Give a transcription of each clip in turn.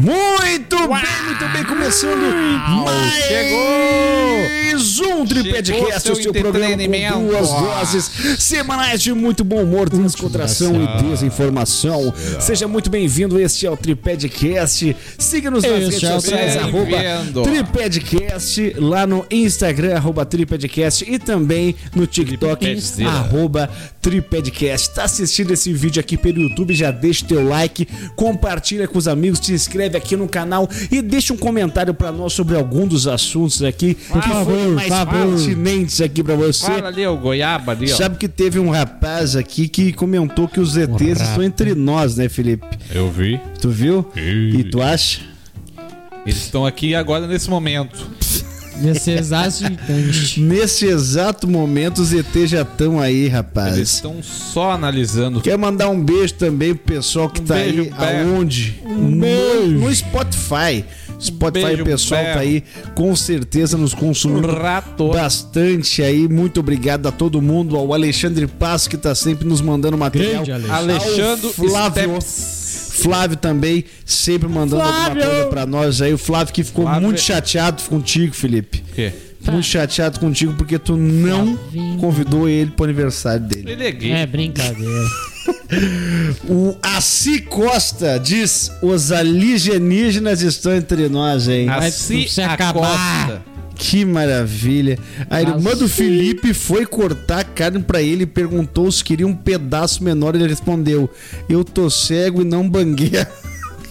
Muito bem, muito bem, começando mais Chegou! um Tripedcast, o seu programa com duas doses semanais de muito bom humor, descontração e desinformação. Seja muito bem-vindo, este é o Tripedcast. Siga-nos nas Este redes é sociais, arroba. Tripedcast, lá no Instagram, arroba Tripedcast e também no TikTok, Tripedzera. arroba Tripedcast. Tá assistindo esse vídeo aqui pelo YouTube, já deixa o teu like, compartilha com os amigos, te inscreve aqui no canal e deixa um comentário pra nós sobre algum dos assuntos aqui que favor, foram mais favor. pertinentes aqui pra você. Fala ali, o goiaba ali, ó. Sabe que teve um rapaz aqui que comentou que os ETs estão entre nós, né, Felipe? Eu vi. Tu viu? Ih. E tu acha? Eles estão aqui agora nesse momento. Nesse exato instante. Nesse exato momento, os ETs já estão aí, Eles rapaz. estão só analisando. Quer mandar um beijo também pro pessoal que Um tá beijo, aí aonde? beijo. No, no Spotify. Spotify, beijo, o pessoal tá aí com certeza nos consumindo Rato. bastante aí. Muito obrigado a todo mundo, ao Alexandre Passo que tá sempre nos mandando material. Grande Alexandre. Alexandre Flávio. Steps. Flávio também, sempre mandando Flávio! alguma coisa pra nós aí. O Flávio que ficou Flávio. muito chateado contigo, Felipe. O quê? Muito chateado contigo porque tu não Flavinho. convidou ele pro aniversário dele. Ele é gay. É brincadeira. O Assi Costa diz: os alienígenas estão entre nós, hein? Vai Assim se acabar. Costa. Que maravilha. A irmã do. Felipe foi cortar carne pra ele e perguntou se queria um pedaço menor. Ele respondeu: Eu tô cego e não bangueia.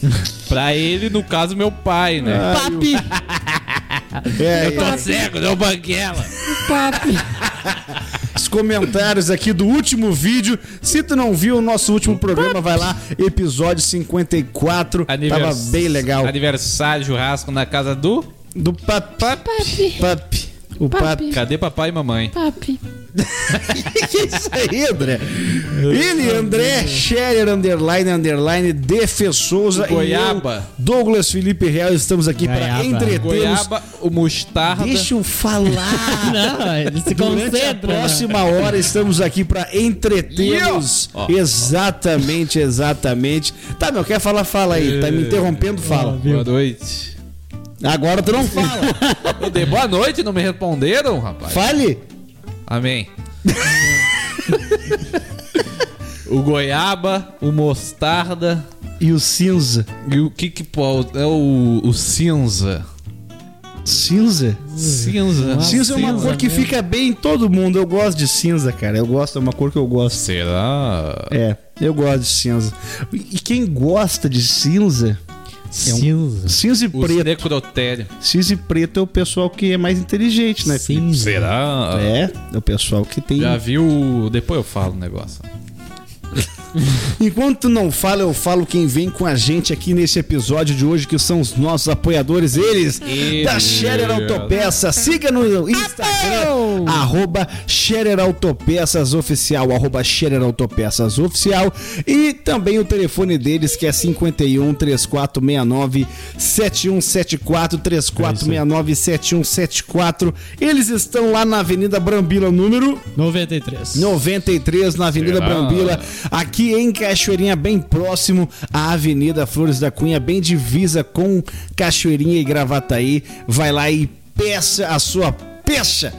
Pra ele, no caso, meu pai, né? Papi! É, Eu tô cego, não banguela. Papi! os comentários aqui do último vídeo. Se tu não viu o nosso último programa, vai lá, episódio 54. Tava bem legal. Aniversário, churrasco na casa do. Do papi. Papi! Papi. O papi. Cadê papai e mamãe? Papi! que é isso aí, André? Ele, André Scherer, underline, underline, Defe Souza Goiaba. e eu, Douglas Felipe Real, estamos aqui para entretê-los. Goiaba, o mostarda. Deixa eu falar. Não, ele se Durante concentra. próxima hora estamos aqui para entretê-los. Ó. Exatamente, exatamente. Tá, meu, quer falar? Fala aí. Tá me interrompendo? Fala. Boa noite. Agora tu não fala. Eu dei boa noite, não me responderam, rapaz. Fale. Amém. o goiaba, o mostarda E o cinza? e o que que pode. É o, o cinza. Cinza? Cinza. Nossa, Cinza é uma cinza cor que mesmo. fica bem em todo mundo. Eu gosto de cinza, cara. Eu gosto, é uma cor que eu gosto. Será? É, eu gosto de cinza. E quem gosta de cinza, Cinza. cinza e O preto. necrotério. Cinza e preto é o pessoal que é mais inteligente, né? Cinza. Será? É, é o pessoal que tem. Já viu. Depois eu falo o negócio. Enquanto não fala, eu falo quem vem com a gente aqui nesse episódio de hoje, que são os nossos apoiadores, eles, Eles. da Scherer Autopeça. Siga no Instagram, arroba Scherer Autopeças Oficial, arroba Scherer Autopeças Oficial. E também o telefone deles, que é 51 3469 7174 3469 7174. Eles estão lá na Avenida Brambila, número 93. 93 na Avenida Será? Brambila, aqui em Cachoeirinha, bem próximo à Avenida Flores da Cunha, bem divisa com Cachoeirinha e Gravataí. Vai lá e peça a sua peça.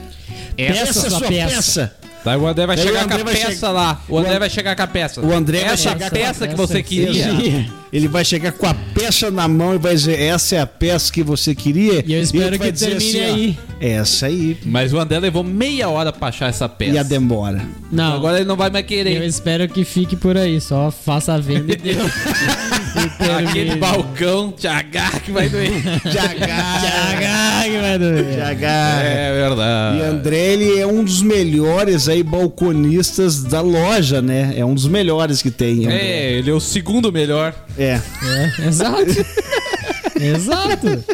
Peça a sua sua peça. peça. Tá, o André vai Daí chegar o André com a peça chegar- lá. O André An- vai chegar com a peça. O André vai chegar- peça que você Essa queria. Ele vai chegar com a peça na mão e vai dizer: Essa é a peça que você queria. E eu espero vai que termine ó, aí. Essa aí. Mas o André levou meia hora pra achar essa peça. E a demora. Não, Agora ele não vai mais eu querer. espero que fique por aí. Só faça a venda e deu. E. Aquele balcão te agarra que vai doer. Jagar. Jagar que vai doer. Jagar. é verdade. E André, ele é um dos melhores aí balconistas da loja, né? É um dos melhores que tem. André. É, ele é o segundo melhor. É. É, exato. exato.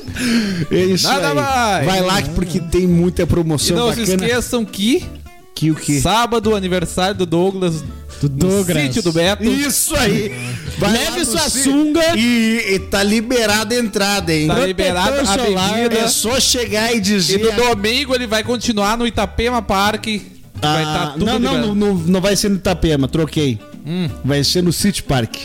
É isso Nada aí. mais. Vai lá que- porque tem muita E promoção não se bacana. esqueçam que Que o que? sábado, aniversário do Douglas, Do no Douglas. sítio do Beto. Isso aí. Vai Leve sua ci- sunga. E, e tá liberada a entrada, hein? Tá liberado a bebida. É só chegar e E dizer. no domingo ele vai continuar no Itapema Parque. que vai Ah, estar tudo não, não, não, não, não vai ser no Itapema, troquei. Hum. Vai ser no City Park.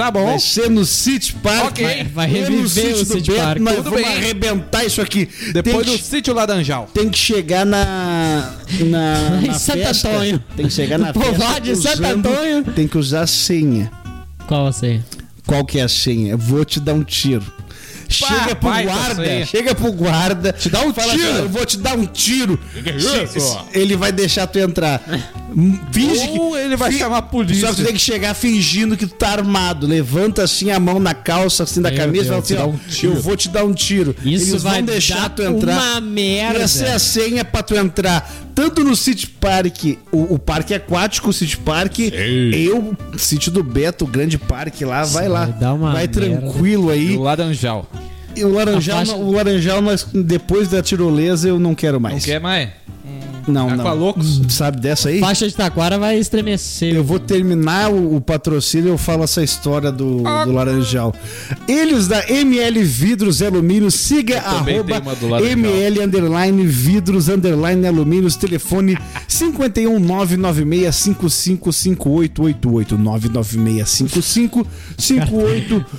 Tá bom. Vai ser no City Park. Ok. Vai- vai no reviver sítio o do City Beto, Park. Nós Tudo vamos bem. arrebentar isso aqui. Depois tem do que, sítio Laranjal. tem que chegar na. Na, Em na Santo festa. Antônio. Tem que chegar na No povoado de Santo usando- Antônio. Tem que usar a senha. Qual a senha? Qual que é a senha? Eu vou te dar um tiro. Chega pro guarda, chega pro guarda. Te dá um fala tiro. assim, eu vou te dar um tiro. que é Ele vai deixar tu entrar. Finge que. Ou ele vai chamar a polícia. Só que tu tem que chegar fingindo que tu tá armado. Levanta assim a mão na calça, assim, da Meu camisa e fala Deus, assim, te ó, um tiro. eu vou te dar um tiro. Isso Eles vai vão deixar tu entrar. uma merda. Essa é a senha pra tu entrar. Tanto no City Park, o, o parque aquático, o City Park, eu, Sítio do Beto, o grande parque lá, vai lá. vai dar uma vai merda. tranquilo aí. Do Laranjal. E o Laranjal, faixa- o Laranjal nós, depois da tirolesa, eu não quero Não mais. quer mais? Não, não. Aqualocos? Sabe dessa aí? Faixa de Taquara vai estremecer. Eu vou terminar o, o patrocínio e eu falo essa história do, do Laranjal. Eles da ML Vidros e Alumínios, siga também arroba. ML underline Vidros underline Alumínios, telefone 51 996555888 99655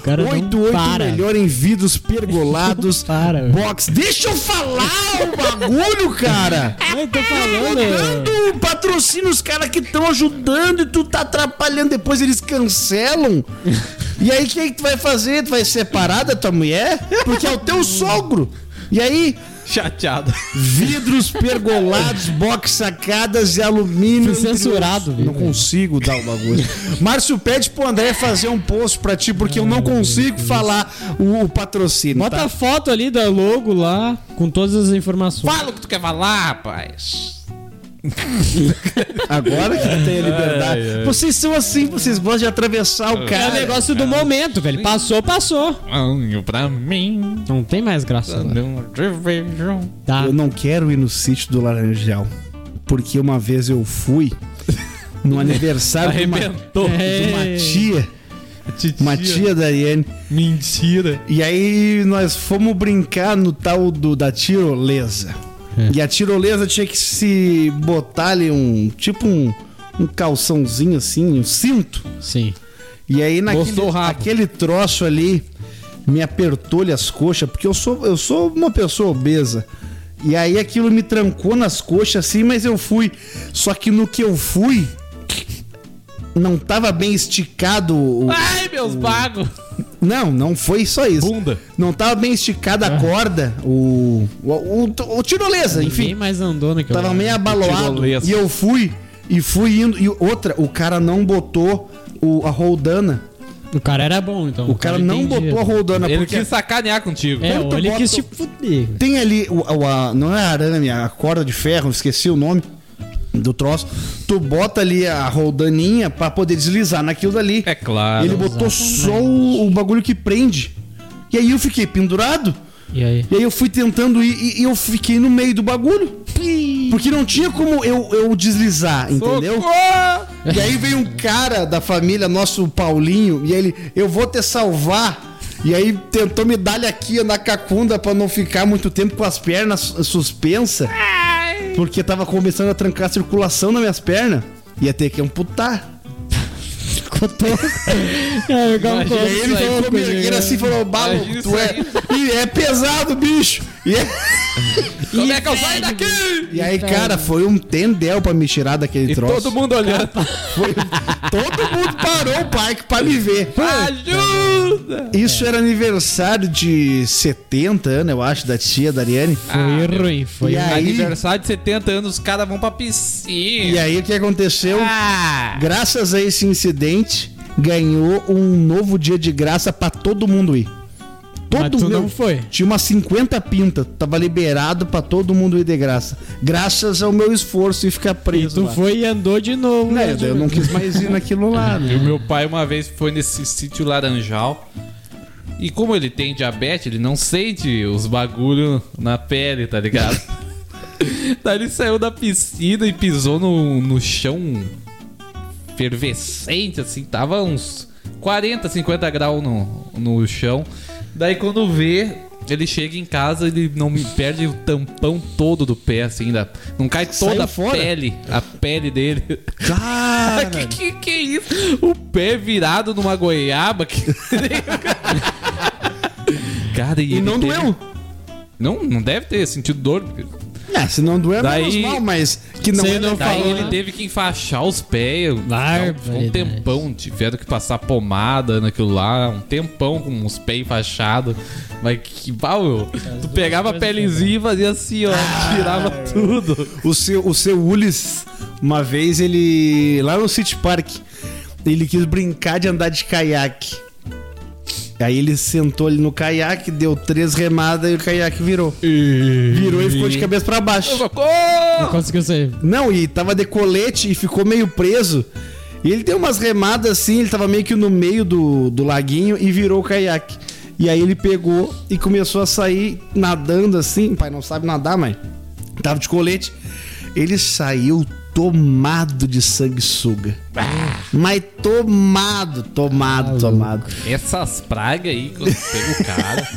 cara não 5888 para. melhor em vidros pergolados Para, box. Deixa eu falar o bagulho, cara. Eu Eu tô falando. dando patrocínio os caras que estão ajudando e tu tá atrapalhando, depois eles cancelam. E aí, o que, é que tu vai fazer? Tu vai separar da tua mulher? Porque é o teu sogro. E aí, Chateado. vidros pergolados, box sacadas e alumínio. Fui censurado, Não consigo dar o bagulho. Márcio, pede pro André fazer um post pra ti, porque eu não consigo falar o, o patrocínio. Bota tá? a foto ali da logo lá, com todas as informações. Fala o que tu quer falar, rapaz. Agora que tem a liberdade. Vocês são assim, vocês gostam de atravessar o É cara. o negócio do momento, velho. Passou, passou. Anho pra mim. Não tem mais graça. agora. Não. Tá. Eu não quero ir no sítio do Laranjal. Porque uma vez eu fui no aniversário de uma, Arrebentou. de uma É. tia, uma tia da Ariane. Mentira. E aí nós fomos brincar no tal do, da tirolesa. E a tirolesa tinha que se botar ali um. Tipo um, um calçãozinho assim, um cinto. Sim. E aí naquele aquele troço ali me apertou-lhe as coxas, porque eu sou, eu sou uma pessoa obesa. E aí aquilo me trancou nas coxas assim, mas eu fui. Só que no que eu fui, não tava bem esticado. o- Meus bagos. Não, não foi só isso. Bunda. Não tava bem esticada a corda, o, o, o, o tirolesa, Ninguém enfim. mais andou naquele Tava meio abaloado. Tirolesa. E eu fui, e fui indo. E outra, o cara não botou o, a roldana. O cara era bom, então. O cara não entendia. botou a roldana Ele porque quis sacanear contigo. É, ou ele bota- quis te fuder. tem ali o, o- a, não é arame, a corda de ferro, esqueci o nome do troço. Tu bota ali a roldaninha pra poder deslizar naquilo dali. É claro. Ele botou só o, o bagulho que prende. E aí eu fiquei pendurado. E aí? E aí eu fui tentando ir e, e eu fiquei no meio do bagulho. Porque não tinha como eu, eu deslizar, entendeu? Socorro! E aí veio um cara da família, nosso Paulinho, e ele, eu vou te salvar. E aí tentou me dar aqui na cacunda pra não ficar muito tempo com as pernas suspensas. Porque tava começando a trancar a circulação nas minhas pernas. Ia ter que amputar. Ficou todo. É, E ele né? erguendo assim falou, Balo, tu é. E é pesado, bicho. E, é- Como é que eu saio daqui? e aí, cara, foi um tendel pra me tirar daquele E troço. todo mundo olhando. Foi- todo mundo parou o parque pra me ver. Ajuda! Isso era aniversário de 70 anos, eu acho, da tia da Ariane. Foi ruim, foi E aí- Aniversário de 70 anos, os caras vão pra piscina. E aí o que aconteceu? Ah! Graças a esse incidente, ganhou um novo dia de graça pra todo mundo ir. Mas Todo tu mundo não foi. Tinha umas 50 pintas, tava liberado pra todo mundo ir de graça. Graças ao meu esforço e ficar E preso. tu lá. foi e andou de novo. Né, né, eu não quis mais ir naquilo lá, E né? o meu pai uma vez foi nesse sítio Laranjal. E como ele tem diabetes, ele não sente os bagulho na pele, tá ligado? Daí ele saiu da piscina e pisou no, no chão fervescente, assim, tava uns 40, 50 graus no, no chão. Daí quando vê, Ele chega em casa, ele não me perde o tampão todo do pé, assim, ainda. Não cai toda Saiu a fora? pele, a pele dele. Cara, que, que que é isso? O pé virado numa goiaba. Que... Cara, e, e ele não teve- doeu. Não, não deve ter sentido dor. É, se não doer, Daí- menos mal, mas que não Você é não legal. Daí falou, ele né? teve que enfaixar os pés. Barbaridade. Não, Um tempão. Tiveram que passar pomada naquilo lá. Um tempão com os pés enfaixados. Mas que pau, meu. Tu pegava a pelezinha e fazia assim, ó. tirava tudo. O seu, o seu Ulis, uma vez, ele. Lá no City Park, ele quis brincar de andar de caiaque. Aí ele sentou ali no caiaque, deu três remadas e o caiaque virou. Virou e ficou de cabeça pra baixo. Não conseguiu sair. Não, e tava de colete e ficou meio preso. E ele deu umas remadas assim, ele tava meio que no meio do, do laguinho e virou o caiaque. E aí ele pegou e começou a sair nadando assim. Pai não sabe nadar, mas tava de colete. Ele saiu tomado de sanguessuga. Mas tomado, tomado, tomado. Essas pragas aí, quando pega o cara.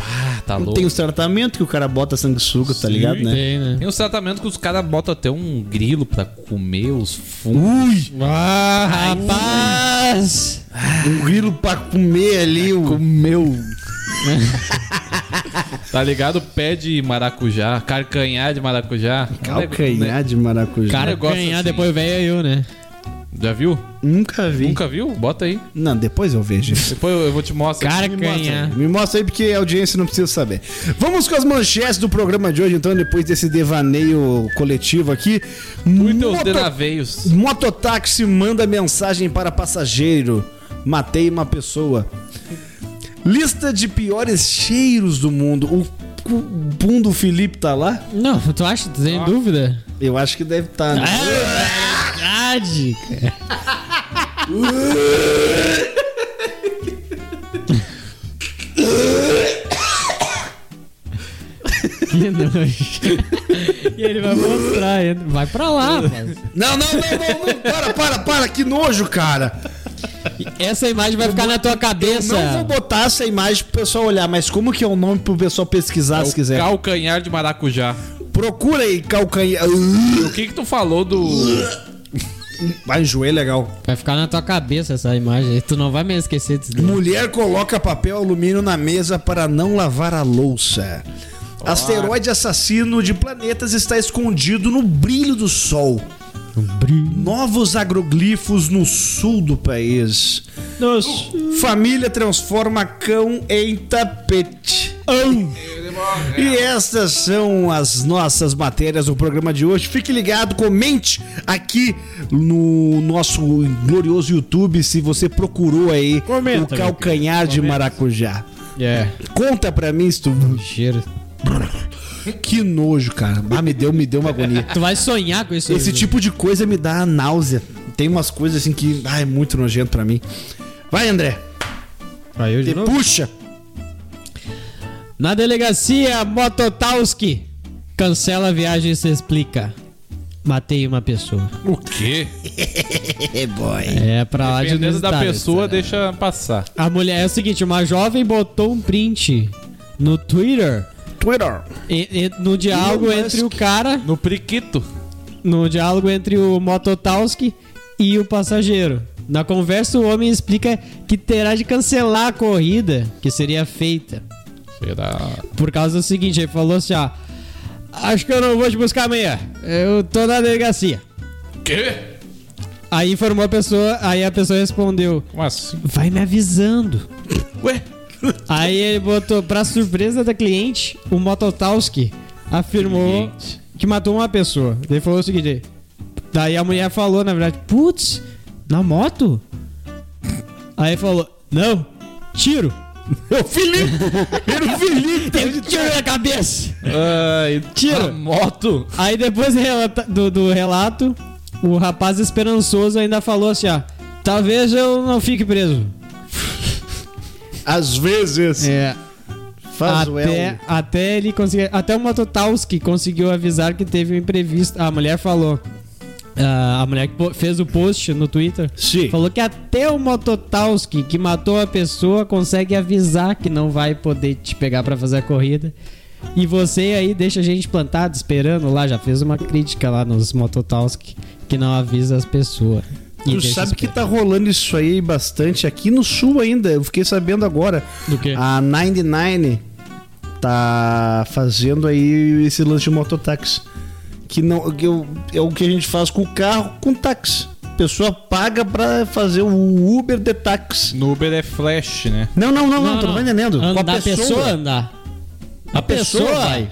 Ah, tá louco. Tem os tratamentos que o cara bota sanguessuga, tá ligado, né? Tem, né? Tem uns tratamentos que os caras botam até um grilo pra comer os fungos. Ui! Ah, rapaz! Um grilo pra comer ali. O... Comeu. tá ligado? Pé de maracujá, carcanhar de maracujá. Calcanhar de maracujá. Cara, ganhar assim. depois veio eu, né? Já viu? Nunca vi. Nunca viu? Bota aí. Não, depois eu vejo. Depois eu eu vou te mostrar. Aí. me mostra aí porque a audiência não precisa saber. Vamos com as manchetes do programa de hoje, então, depois desse devaneio coletivo aqui. Muitos Moto- denaveios. Mototáxi manda mensagem para passageiro. Matei uma pessoa. Lista de piores cheiros do mundo. O pum do Felipe tá lá? Não, tu acha? Tu tem dúvida? Eu acho que deve estar. É né? verdade, cara. que nojo. e ele vai mostrar, vai pra lá, rapaz. Não, não, não, não, não. Para, para, para. Que nojo, cara. Essa imagem vai ficar na tua cabeça. Não vou botar essa imagem pro pessoal olhar, mas como que é o nome pro pessoal pesquisar É se o quiser? calcanhar de maracujá. Procura aí, calcanhar. O que que tu falou do... Vai enjoei legal. Vai ficar na tua cabeça essa imagem. Tu não vai me esquecer disso. daí. Mulher coloca papel alumínio na mesa para não lavar a louça. Asteroide assassino de planetas está escondido no brilho do sol. Novos agroglifos no sul do país. Nossa. Família transforma cão em tapete. E estas são as nossas matérias do programa de hoje. Fique ligado, comente aqui no nosso glorioso YouTube se você procurou aí Comenta, o calcanhar de maracujá. É. Conta pra mim se tu... Cheiro. Que nojo, cara. Ah, me deu, me deu uma agonia. Tu vai sonhar com isso. Esse tipo de coisa me dá náusea. Tem umas coisas assim que ah, é muito nojento pra mim. Vai, André. Vai eu de Te novo? puxa. Na delegacia, Mototowski cancela a viagem e se explica. Matei uma pessoa. O quê? É, boy. É pra lá de Dependendo da inusitado, pessoa, né? deixa passar. A mulher é o seguinte: uma jovem botou um print no Twitter Twitter. e- e- no diálogo Elon entre Musk. o cara, No priquito. no diálogo entre o Mototowski e o passageiro. Na conversa, o homem explica que terá de cancelar a corrida que seria feita. Será? Por causa do seguinte, ele falou assim: ó, acho que eu não vou te buscar amanhã. Eu tô na delegacia. Quê? Aí informou a pessoa, aí a pessoa respondeu: Como assim? Vai me avisando. Ué? Aí ele botou, pra surpresa da cliente, o Mototowski afirmou Cliente. que matou uma pessoa. Ele falou o seguinte: daí a mulher falou, na verdade, putz, na moto? Aí ele falou: Não, tiro. É o Felipe. Era o Felipe. Tem tiro na cabeça. Ai, Tira. a moto. Aí depois do do, do relato, o rapaz esperançoso ainda falou assim: ó, talvez eu não fique preso. Às vezes. É. Faz o até, até ele conseguir. Até o Mototowski conseguiu avisar que teve um imprevisto. A mulher falou. ah, a mulher que fez o post no Twitter Sim. falou que até o Mototowski que matou a pessoa consegue avisar que não vai poder te pegar pra fazer a corrida. E você aí deixa a gente plantado esperando lá, já fez uma crítica lá nos Mototowski que não avisa as pessoas. Tu sabe que tá rolando isso aí bastante aqui no sul ainda. Eu fiquei sabendo agora. Do quê? A 99 tá fazendo aí esse lance de mototáxi. Que não que eu- é o que a gente faz com o carro com táxi. A pessoa paga pra fazer o Uber de táxi. No Uber é flash, né? Não, não, não, não, tu não vai entendendo. Com a Andar, a pessoa andar. A pessoa vai.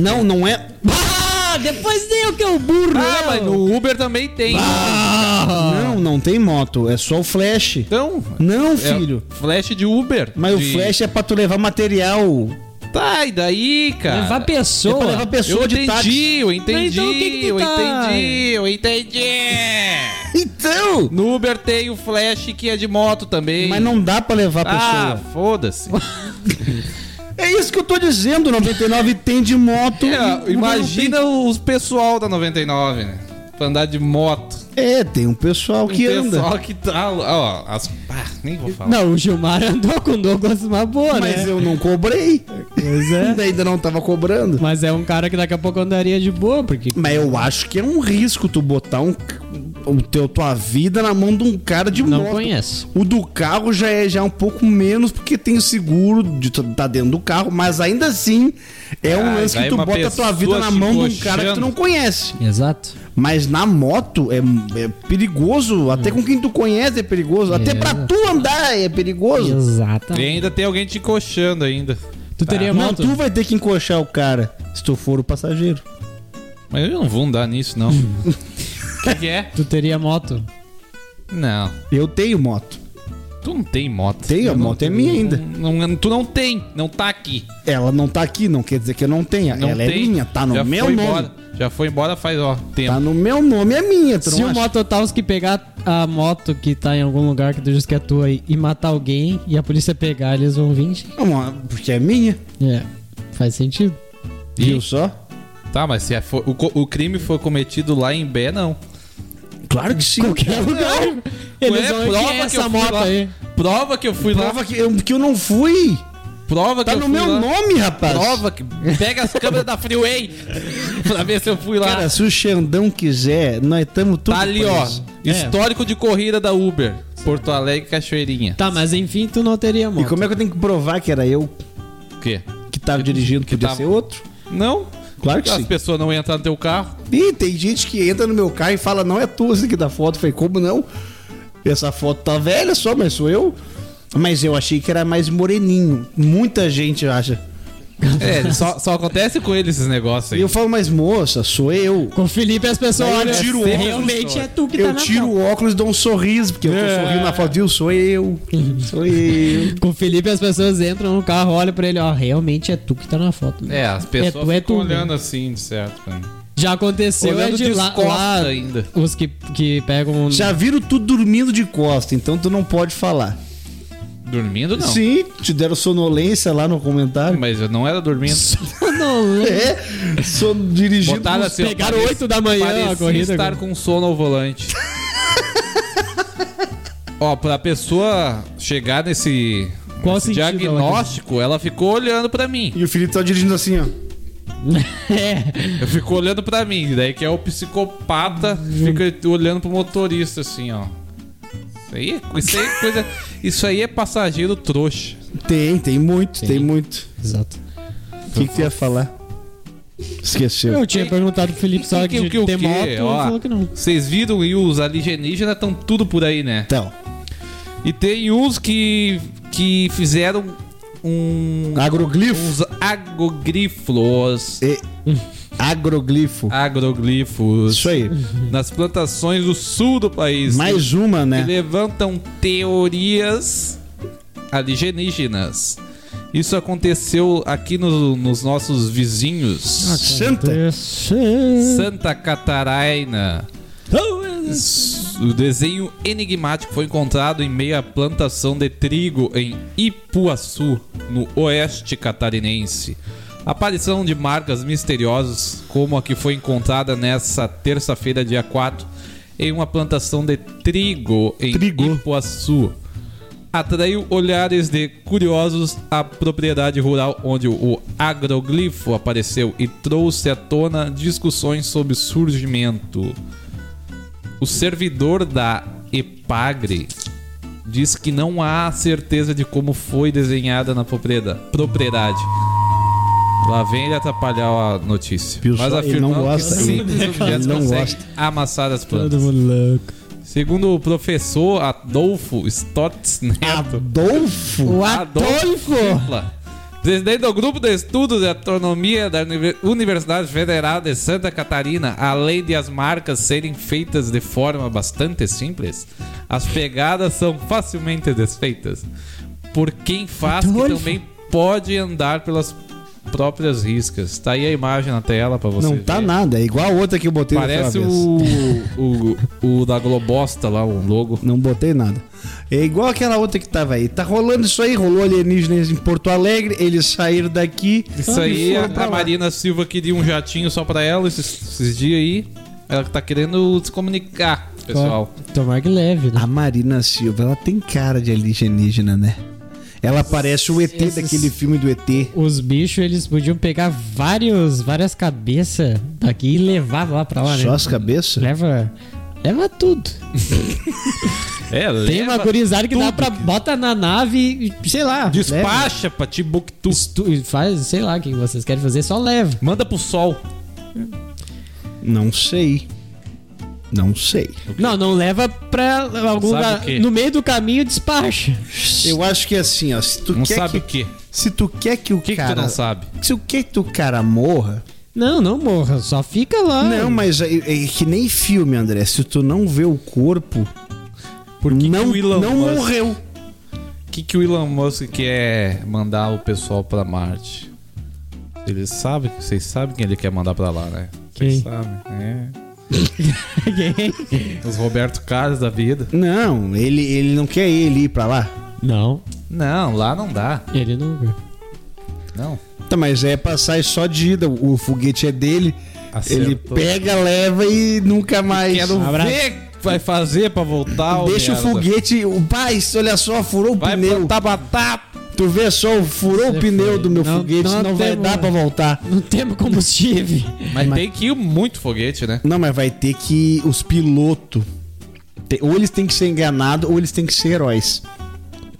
Não, não é. Ah, depois deu que eu burro, Ah, mas no Uber também tem. Não, não tem moto. É só o flash. Então, Não, é filho. flash de Uber. Mas de... o flash é pra tu levar material. Tá, e daí, cara? Levar É pessoa. pra levar pessoa Eu de entendi, táxi. eu entendi, Então, que que eu tá- entendi, eu entendi. Então! No Uber tem o flash que é de moto também. Mas não dá pra levar Ah, pessoa. foda-se. É isso que eu tô dizendo. 99 tem de moto. e É, imagina os pessoal da 99, né? Pra andar de moto. não. É, tem um pessoal que o anda. pessoal que tá. Ó, as. Ah, nem vou falar. Não, o Gilmar andou com o Douglas uma boa, Mas né? eu não cobrei. Pois é. Ainda não tava cobrando. Mas é um cara que daqui a pouco andaria de boa, porque. Mas eu acho que é um risco tu botar um, o teu, tua vida na mão de um cara de Não moto. conheço. O do carro já é já é um pouco menos porque tem o seguro de tu tá dentro do carro, mas ainda assim é um Ah, lance que tu bota a tua vida na mão de um cara que tu não conhece. Exato. Mas na moto é, é perigoso, até com quem tu conhece é perigoso, até pra tu andar é perigoso. E Exatamente. ainda tem alguém te coxando ainda. Tu teria Não, moto? tu vai ter que encoxar o cara se tu for o passageiro. Mas eu não vou andar nisso, não. O que, que é? Tu teria moto? Não. Eu tenho moto. Tu não tem moto. Tenho, a moto é minha ainda. Não, não- tu não tem, não tá aqui. Ela não tá aqui, não quer dizer que eu não tenha. Não Ela é tem. minha, tá no Já meu foi nome. Embora. Já foi embora faz, ó, tempo. Tá no meu nome, é minha. Tu Se não o acha? Mototowski pegar a moto que tá em algum lugar que tu diz que é tua aí e matar alguém e a polícia pegar, eles vão vir. Não, porque é minha. É, faz sentido. E- Viu só? Tá, mas se é- for- o, co- o crime foi cometido lá em Bé, não. Claro que sim. Qualquer lugar. Eles Ué, vão prova é que eu essa fui moto lá. aí. Prova que eu fui lá. Prova que eu, que eu não fui. Prova Tá que eu no fui meu lá. nome, rapaz. Prova que. Pega as câmeras da Freeway pra ver se eu fui lá. Cara, se o Xandão quiser, nós estamos tudo tá ali, ó. preso. É. Histórico de corrida da Uber. Porto Alegre Cachoeirinha. Tá, mas enfim, tu não teria moto. E como é que eu tenho que provar que era eu O quê? que tava dirigindo? que Podia tava- ser outro? Não? Claro que As sim. pessoas não entram no teu carro. Ih, tem gente que entra no meu carro e fala, não é tu aqui da foto. Eu falei, como não? Essa foto tá velha só, mas sou eu. Mas eu achei que era mais moreninho. Muita gente acha. É, só, só acontece com eles esses negócios E aí. eu falo, mas moça, sou eu. Com o Felipe as pessoas Daí eu olham. tiro o "É, óculos, realmente é tu que tá Eu na tiro foto." o óculos e dou um sorriso, porque eu tô É. sorrindo na foto, viu? Sou eu. Sou eu. Com o Felipe as pessoas entram no carro, olham pra ele, ó, realmente é tu que tá na foto. É, as pessoas tu, é ficam tu, né? olhando assim, de certo. cara. Já aconteceu Olhando é de de lá, costas lá ainda. os que, que pegam... Já viram tu dormindo de costa, então tu não pode falar. Dormindo, não. Sim, te deram sonolência lá no comentário. Mas eu não era dormindo. não, né? É, sou dirigindo. Botaram assim, pegaram parece- oito da manhã a corrida, estar cara. com sono ao volante. Ó, pra pessoa chegar nesse, Qual nesse sentido ela diagnóstico, ela ficou olhando pra mim. E o Felipe tá dirigindo assim, ó. é. Eu fico olhando pra mim, daí que é o psicopata fica olhando pro motorista assim, ó. Isso aí, é- isso aí é coisa, isso aí é passageiro trouxa. Tem, tem muito, tem, Tem. muito. Exato. O que, que tu ia falar? Esqueceu. Eu tinha perguntado pro Felipe só Que- que- o quê? moto, ele Ó, falou que não. Vocês viram e os alienígenas estão tudo por aí, né? Então, E tem uns que que fizeram um agroglifo. uns agrogrifos, E, agroglifo. agroglifos Isso aí. nas plantações do sul do país. Mais uma, que né? levantam teorias alienígenas. Isso aconteceu aqui no- nos nossos vizinhos. Santa. Santa Catarina. O desenho enigmático foi encontrado em meio à plantação de trigo em Ipuaçu, no oeste catarinense. Aparição de marcas misteriosas, como a que foi encontrada nessa terça-feira, dia 4, em uma plantação de trigo em Trigo. Ipuaçu. Atraiu olhares de curiosos à propriedade rural onde o agroglifo apareceu e trouxe à tona discussões sobre surgimento. O servidor da Epagre diz que não há certeza de como foi desenhada na proprieda- propriedade. Lá vem ele atrapalhar a notícia. Viu Mas afirmando não gosta, que simples objetos não conseguem gosta. amassar as plantas. mundo louco. Segundo o professor Adolfo Stotz Neto, Adolfo? O Adolfo Adolfo! Presidente do Grupo de Estudos de Astronomia da Univer- Universidade Federal de Santa Catarina, além de as marcas serem feitas de forma bastante simples, as pegadas são facilmente desfeitas por quem faz que também pode andar pelas próprias riscas. Tá aí a imagem na tela pra você Não tá ver. nada, é igual a outra que eu botei Parece vez. o, o, o da Globosta lá, o logo. Não botei nada. É igual aquela outra que tava aí. Tá rolando isso aí, rolou alienígenas em Porto Alegre, eles saíram daqui. Isso e aí, a, pra a. Marina Silva queria um jatinho só pra ela esses, esses dias aí. Ela que tá querendo se comunicar, pessoal. Tomar que leve, né? A Marina Silva, ela tem cara de alienígena, né? Ela parece o ET Esses- daquele filme do ET. Os bichos, eles podiam pegar vários, várias cabeças daqui e levar lá pra lá, né? Só as cabeças? Leva, leva tudo. É, Tem uma leva gurizada que dá pra... Bota na nave e, sei lá. leva. Despacha pra Timbuktu. Estu- Faz, sei lá, o que vocês querem fazer, só leva. Manda pro sol. Não sei. Não sei. Não, não leva pra algum lugar. o? No meio do caminho, despacha. Eu acho que é assim, ó. Se tu Não quer sabe que, o quê? Se tu quer que o O que, que cara. tu não sabe? Se tu quer que o cara morra. Não, não morra, só fica lá. Não, mas é, é que nem filme, André. Se tu não vê o corpo. Por que, não, que o Elon não Musk, morreu. O que, que o Elon Musk quer mandar o pessoal pra Marte? Ele sabe, vocês sabem quem ele quer mandar pra lá, né? Vocês Quem? sabem. É. Os Roberto Carlos da vida. Não, ele, ele não quer ele ir pra lá. não, Não, lá não dá. ele não. Não. Tá, mas é passar só de ida. O foguete é dele. Acertou. Ele pega, leva e nunca mais. Quero Abraço. ver o que vai fazer pra voltar. ô Deixa o merda. foguete. O pai, olha só, furou o Vai pneu. plantar batata. Tu vê só, furou o Você pneu foi. do meu Não- foguete, não, não vai temos- dar pra voltar. Não temos combustível. Mas, tem que ir muito foguete, né? Não, mas vai ter que os pilotos. Ou eles têm que ser enganados, ou eles têm que ser heróis.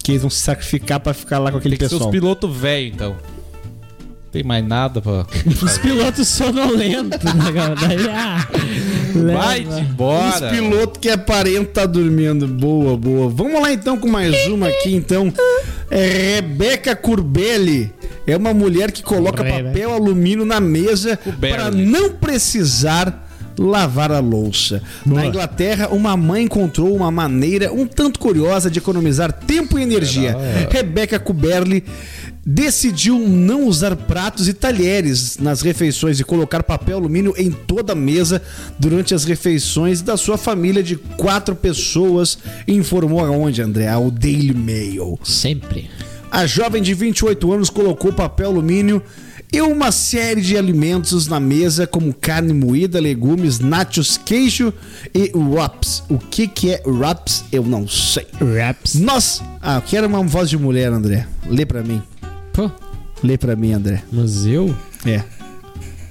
Que eles vão se sacrificar pra ficar lá com aquele Tem que ser os pessoal. pilotos velhos, então. Tem mais nada pra. Os pilotos sonolentos, né? Daí, ah, leva. Vai-te Os embora. pilotos que aparentam tá dormindo. Boa, boa. Vamos lá então com mais uma aqui, então. É Rebeca Curbelli. É uma mulher que coloca Rebeca. papel alumínio na mesa para não precisar lavar a louça. Na Inglaterra, uma mãe encontrou uma maneira um tanto curiosa de economizar tempo e energia. Rebeca Cuberli decidiu não usar pratos e talheres nas refeições e colocar papel alumínio em toda a mesa durante as refeições da sua família de quatro pessoas, informou aonde, André? Ao Daily Mail. Sempre. A jovem de 28 anos colocou papel alumínio e uma série de alimentos na mesa, como carne moída, legumes, nachos, queijo e wraps. O que, que é wraps? Eu não sei. Raps. Nós. Ah, eu quero uma voz de mulher, André. Lê pra mim. Pô, Lê pra mim, André. mas eu? É.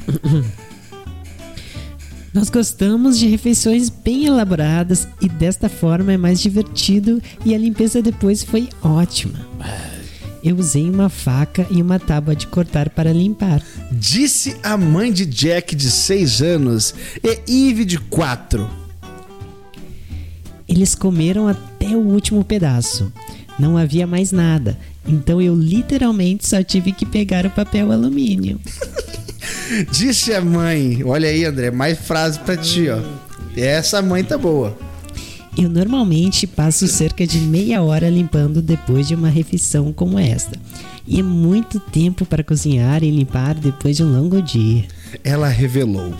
Nós gostamos de refeições bem elaboradas e desta forma é mais divertido e a limpeza depois foi ótima. Eu usei uma faca e uma tábua de cortar para limpar. Disse a mãe de Jack, de 6 anos, e Eve, de 4. Eles comeram até o último pedaço. Não havia mais nada, então eu literalmente só tive que pegar o papel alumínio. Disse a mãe. Olha aí, André, mais frase pra ti, ó. Essa mãe tá boa. Eu normalmente passo cerca de meia hora limpando depois de uma refeição como esta. E é muito tempo para cozinhar e limpar depois de um longo dia. Ela revelou.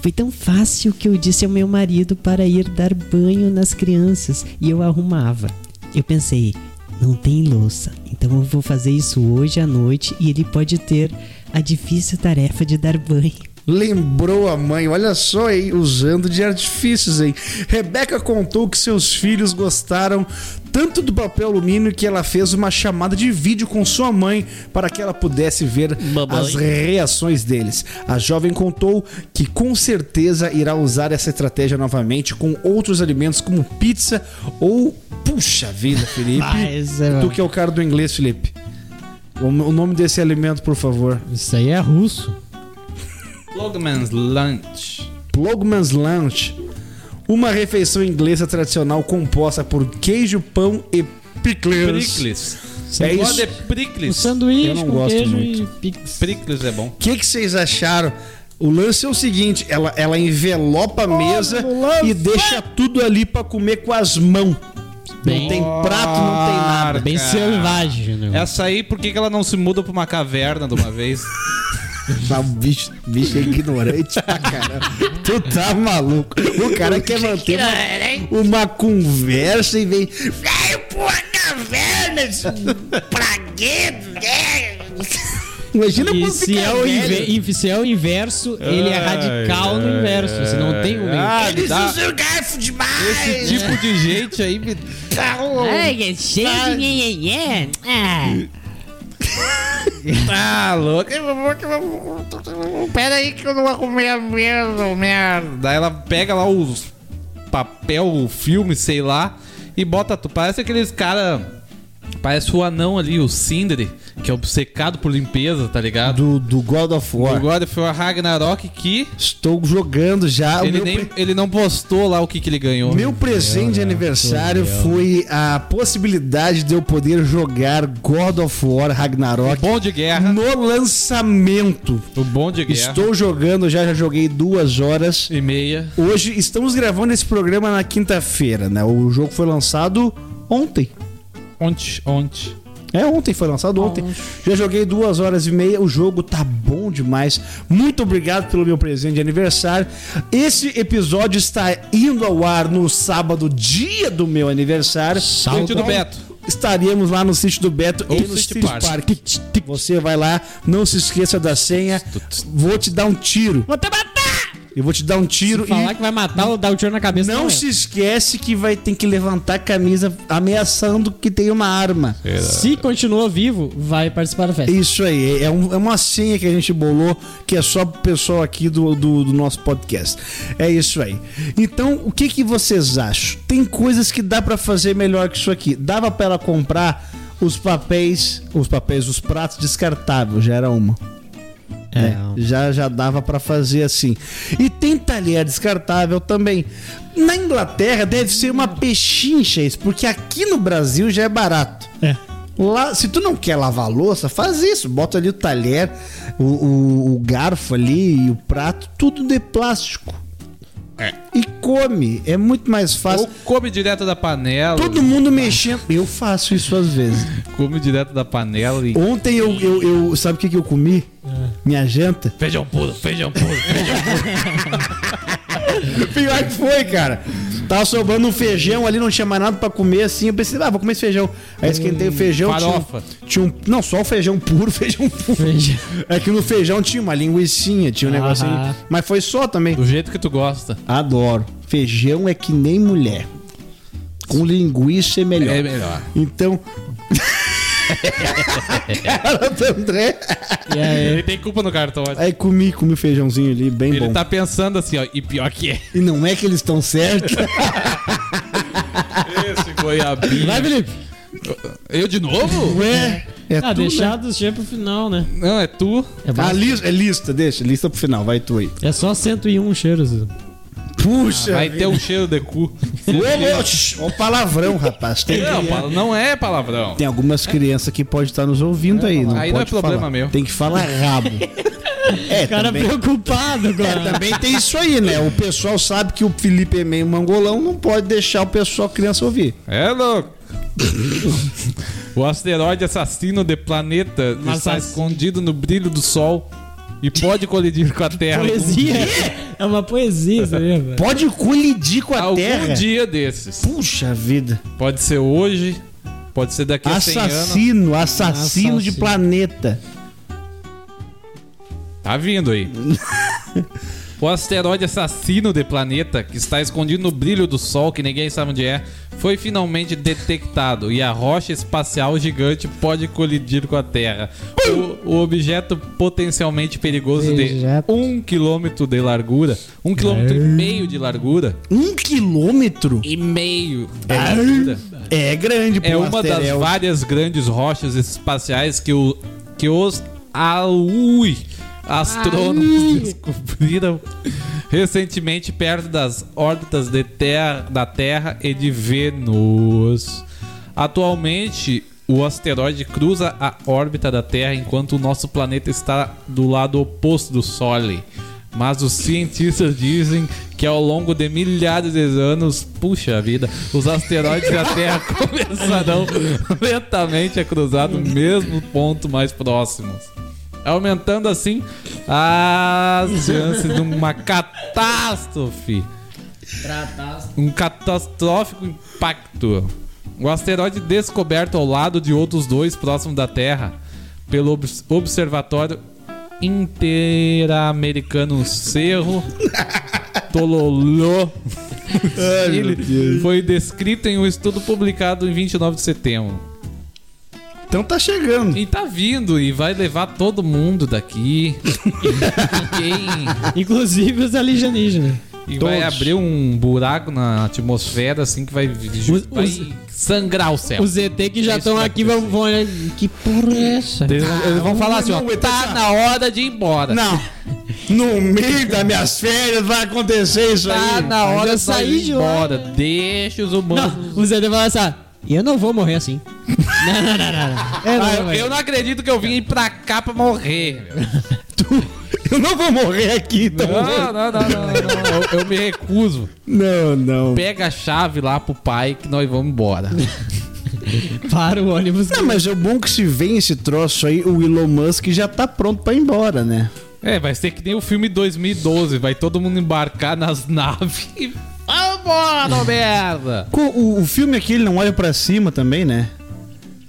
Foi tão fácil que eu disse ao meu marido para ir dar banho nas crianças e eu arrumava. Eu pensei, não tem louça, então eu vou fazer isso hoje à noite e ele pode ter a difícil tarefa de dar banho. Lembrou a mãe, olha só, hein? Usando de artifícios, hein? Rebeca contou que seus filhos gostaram tanto do papel alumínio que ela fez uma chamada de vídeo com sua mãe para que ela pudesse ver Mamãe. as reações deles. A jovem contou que com certeza irá usar essa estratégia novamente com outros alimentos como pizza ou. Puxa vida, Felipe. Mas, é, tu que é o cara do inglês, Felipe. O o nome desse alimento, por favor. Isso aí é russo. Logman's Lunch. Plogman's Lunch, uma refeição inglesa tradicional composta por queijo, pão e pickles. Prickles. É Gosto isso. de O prickles. sanduíche Eu não com gosto queijo muito. e pix. Prickles é bom. O que, que vocês acharam? O lance é o seguinte: ela, ela envelopa a mesa e deixa tudo ali pra comer com as mãos. Bem- não tem prato, não tem nada. Bem Cara. selvagem, né? Essa aí, por que, que ela não se muda pra uma caverna de uma vez? Tá, o bicho, bicho é ignorante pra caramba. Tu tá maluco. O cara quer manter uma, uma conversa e vem. Veio porra caverna, praguedo, né? Imagina E se é, o velho. inve- e se é o inverso, ele é radical no inverso. Se não tem um meio. Ah, Eles dá- usam garfo demais. Esse tipo de gente aí me Ai, que cheio de. Ah. tá louco. Pera aí que eu não vou comer mesmo, merda. Daí ela pega lá os papel, o filme, sei lá, e bota. Parece aqueles cara. Parece o anão ali, o Sindri, que é obcecado por limpeza, tá ligado? Do, do God of War. Agora foi o Ragnarok que Estou jogando já. o ele, meu, nem, pre- ele não postou lá o que, que ele ganhou. meu presente de aniversário foi a possibilidade de eu poder jogar God of War Ragnarok Bom de guerra. no lançamento. O bom de guerra. Estou jogando, já, já joguei duas horas. E meia. Hoje estamos gravando esse programa na quinta-feira, né? O jogo foi lançado ontem. Ontem, ontem. É, ontem foi lançado ontem. Já joguei duas horas e meia. O jogo tá bom demais. Muito obrigado pelo meu presente de aniversário. Esse episódio está indo ao ar no sábado, dia do meu aniversário. Sítio do Beto. Estaremos lá no sítio do Beto Ou e no City Park. Park. Você vai lá, não se esqueça da senha. Vou te dar um tiro. Vou te matar! Eu vou te dar um tiro Falar e que vai matar ou dar o tiro na cabeça. não é. se esquece que vai ter que levantar a camisa ameaçando que tem uma arma. Se continuou vivo, vai participar da festa. Isso aí, é, um- é uma senha que a gente bolou que é só pro pessoal aqui do, do, do nosso podcast. É isso aí. Então, o que, que vocês acham? Tem coisas que dá pra fazer melhor que isso aqui. Dava pra ela comprar os papéis, os papéis, os pratos descartáveis, já era uma. É, já já dava pra fazer assim. E tem talher descartável também. Na Inglaterra deve ser uma pechincha isso, porque aqui no Brasil já é barato. É. Lá, se tu não quer lavar louça, faz isso. Bota ali o talher, o, o- o garfo ali e o prato, tudo de plástico. E come. É muito mais fácil. Ou come direto da panela. Todo mundo mexendo. Eu faço isso às vezes. Come direto da panela e. Ontem eu, eu, eu- sabe o que, que eu comi? Minha janta. Feijão puro, feijão puro, feijão Pior que foi, cara. Tava sobrando um feijão ali, não tinha mais nada pra comer assim. Eu pensei, ah, vou comer esse feijão. Aí esquentei o feijão. tinha farofa. Tinha um, não, só o feijão puro, feijão puro. Feijão. É que no feijão tinha uma linguicinha, tinha um Aham. negocinho. Mas foi só também. Do jeito que tu gosta. Andoro. Feijão é que nem mulher. Com linguiça é melhor. É melhor. Então. Cara do André. E aí, Ele tem culpa no cartório. Aí comi, comi o feijãozinho ali, bem Ele bom. tá pensando assim, ó, e pior que é. E não é que eles estão certos. Esse goiabinho. vai, Felipe. Eu de novo? Ué, é Ah, tu, deixar dos cheiros pro final, né? Não, é tu. É, né? Ah, lista, é lista, deixa, lista pro final, vai tu aí. é só 101 cheiros. Puxa! Vai ter um cheiro de cu. Ô, shh, ô, palavrão, rapaz. Tem, Não, pala- não é palavrão. tem algumas crianças que podem estar nos ouvindo aí. Não Aí não é pode problema falar. meu. Tem que falar rabo. É, O cara também, preocupado com é, também tem isso aí, né? O pessoal sabe que o Felipe é meio mangolão, não pode deixar o pessoal criança ouvir. É louco. o asteroide assassino de planeta Mas está escondido no brilho do sol e pode colidir com a Terra. Poesia. É uma poesia isso aí, velho. Pode colidir com a Algum Terra. dia desses. Puxa vida. Pode ser hoje, pode ser daqui a 100 anos. Assassino, assassino de Assassino. planeta. Tá vindo aí. O asteroide assassino de planeta, que está escondido no brilho do Sol, que ninguém sabe onde é, foi finalmente detectado e a rocha espacial gigante pode colidir com a Terra. O, o objeto potencialmente perigoso Objeto. de um quilômetro de largura, um quilômetro e meio de largura Um quilômetro? e meio de largura. É grande. É uma das várias grandes rochas espaciais que, o, que os Aui astrônomos descobriram recentemente perto das órbitas de terra, da Terra e de Vênus. Atualmente, o asteroide cruza a órbita da Terra enquanto o nosso planeta está do lado oposto do Sol. Mas os cientistas dizem que ao longo de milhares de anos, puxa vida, os asteroides da Terra começarão lentamente a cruzar no mesmo ponto mais próximos. Aumentando assim as chances de uma catástrofe. Um catastrófico impacto. O asteroide descoberto ao lado de outros dois próximos da Terra pelo obs- Observatório Interamericano Cerro Tololô. Ele foi descrito em um estudo publicado em 29 de setembro. Então tá chegando. E tá vindo e vai levar todo mundo daqui. quem- Inclusive os alienígenas. e vai Todos. abrir um buraco na atmosfera assim que vai, Os- vai os- sangrar o céu. Os ZT que já estão vai aqui vão, vão olhar. Que porra é essa? Eles vão, eles vão falar assim, ó, tá tá- na hora de ir embora. Não. No meio das minhas férias vai acontecer isso Tá aí. na hora de sair de embora. lá. Deixa os humanos. Não, o ZT vai falar assim: eu não vou morrer assim. não, não, não, não. não. Eu não, Ah, vou eu, eu não acredito que eu vim pra cá pra morrer. Tu- Eu não vou morrer aqui, então. Não, não, não, não, não, não. Eu, eu me recuso. Não, não. Pega a chave lá pro pai que nós vamos embora. Para o ônibus. Não, mas é bom que se vem esse troço aí, o Elon Musk já tá pronto pra ir embora, né? É, vai ser que nem o filme 2012. Vai todo mundo embarcar nas naves e. Vambora, merda! O, o filme aqui, ele não olha pra cima também, né?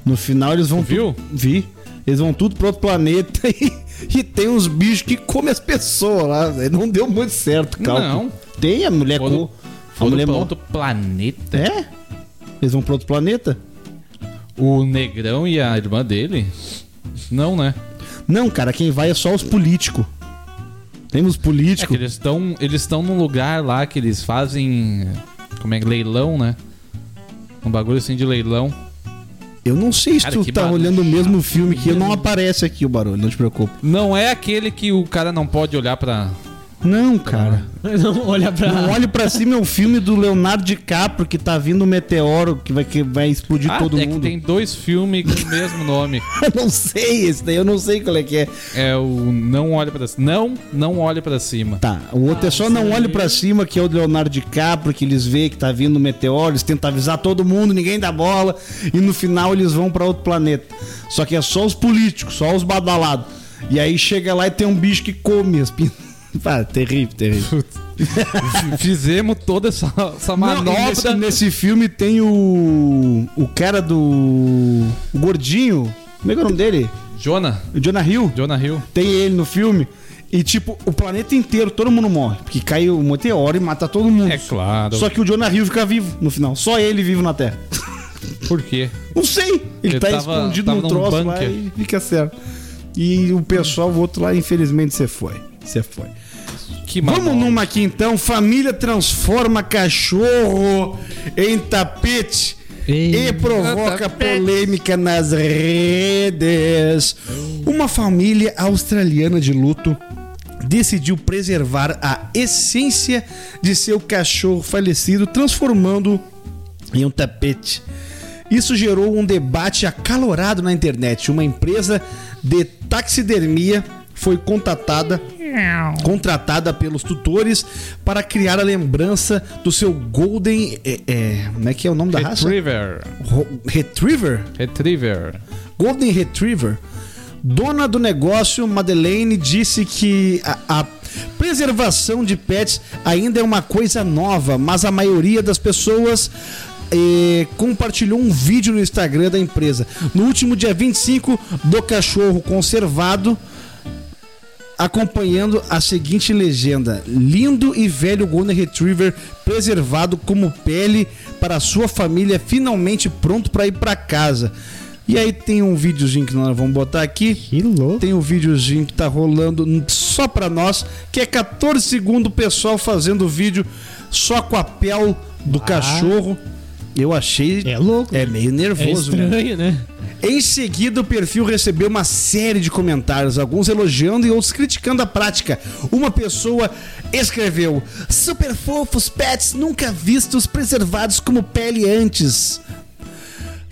No final eles vão... Tu viu? tu- Vi. Eles vão tudo pro outro planeta e, e tem uns bichos que comem as pessoas lá. Não deu muito certo, calma. Não. Tem a mulher com... A mulher mó- outro planeta. É? Eles vão pro outro planeta? O negrão e a irmã dele? Não, né? Não, cara, quem vai é só os políticos. Tem os É políticos. eles estão eles estão num lugar lá que eles fazem. Como é que leilão, né? Um bagulho assim de leilão. Eu não sei se Cara, tu tá barulho olhando o mesmo filme que eu não aparece aqui o barulho, não te preocupe. Não é aquele que o cara não pode olhar pra. Não, cara. Não olha pra. Não olhe pra cima, é um filme do Leonardo DiCaprio que tá vindo um meteoro que vai, que vai explodir Ah, todo é mundo. que tem dois filmes com o mesmo nome. Eu não sei, esse daí eu não sei qual é que é. É o Não Olhe Pra Cima. Não, não olhe pra cima. Tá, o outro é só Não Olhe Pra Cima, que é o do Leonardo DiCaprio, que eles veem que tá vindo um meteoro, eles tentam avisar todo mundo, ninguém dá bola, e no final eles vão pra outro planeta. Só que é só os políticos, só os badalados. E aí chega lá e tem um bicho que come as pintas. Ah, terrível, terrível. Fizemos toda essa, essa Não, manobra. nesse, nesse filme tem o. O cara do. O gordinho. Como é que é o nome dele? Jonah. O Jonah Hill. Jonah Hill. Tem ele no filme. E, tipo, o planeta inteiro, todo mundo morre. Porque caiu um meteoro e mata todo mundo. É claro. Só que o Jonah Hill fica vivo no final. Só ele vivo na Terra. Por quê? Não sei. Ele, Ele tá tava- escondido tava num troço lá bunker. e fica certo. E o pessoal, o outro lá, infelizmente, você foi. Você foi. Que Vamos numa aqui então. Família transforma cachorro em tapete. Ei. E provoca polêmica nas redes. Uma família australiana de luto decidiu preservar a essência de seu cachorro falecido, transformando em um tapete. Isso gerou um debate acalorado na internet. Uma empresa de taxidermia foi contatada contratada pelos tutores para criar a lembrança do seu Golden. É, é, como é que é o nome da raça? Retriever. Ro- Retriever? Retriever. Golden Retriever. Dona do negócio, Madeleine, disse que a, a preservação de pets ainda é uma coisa nova, mas a maioria das pessoas eh, compartilhou um vídeo no Instagram da empresa. No último dia 25 do cachorro conservado, acompanhando a seguinte legenda: Lindo e velho Golden Retriever preservado como pele para sua família finalmente pronto para ir para casa. E aí tem um videozinho que nós vamos botar aqui. Que louco. Tem um videozinho que tá rolando só pra nós, que é 14 segundos o pessoal fazendo o vídeo só com a pele do cachorro. Eu achei. É louco. É meio É nervoso. né? estranho, né? Em seguida, o perfil recebeu uma série de comentários, alguns elogiando e outros criticando a prática. Uma pessoa escreveu: Super fofos pets nunca vistos preservados como pele antes.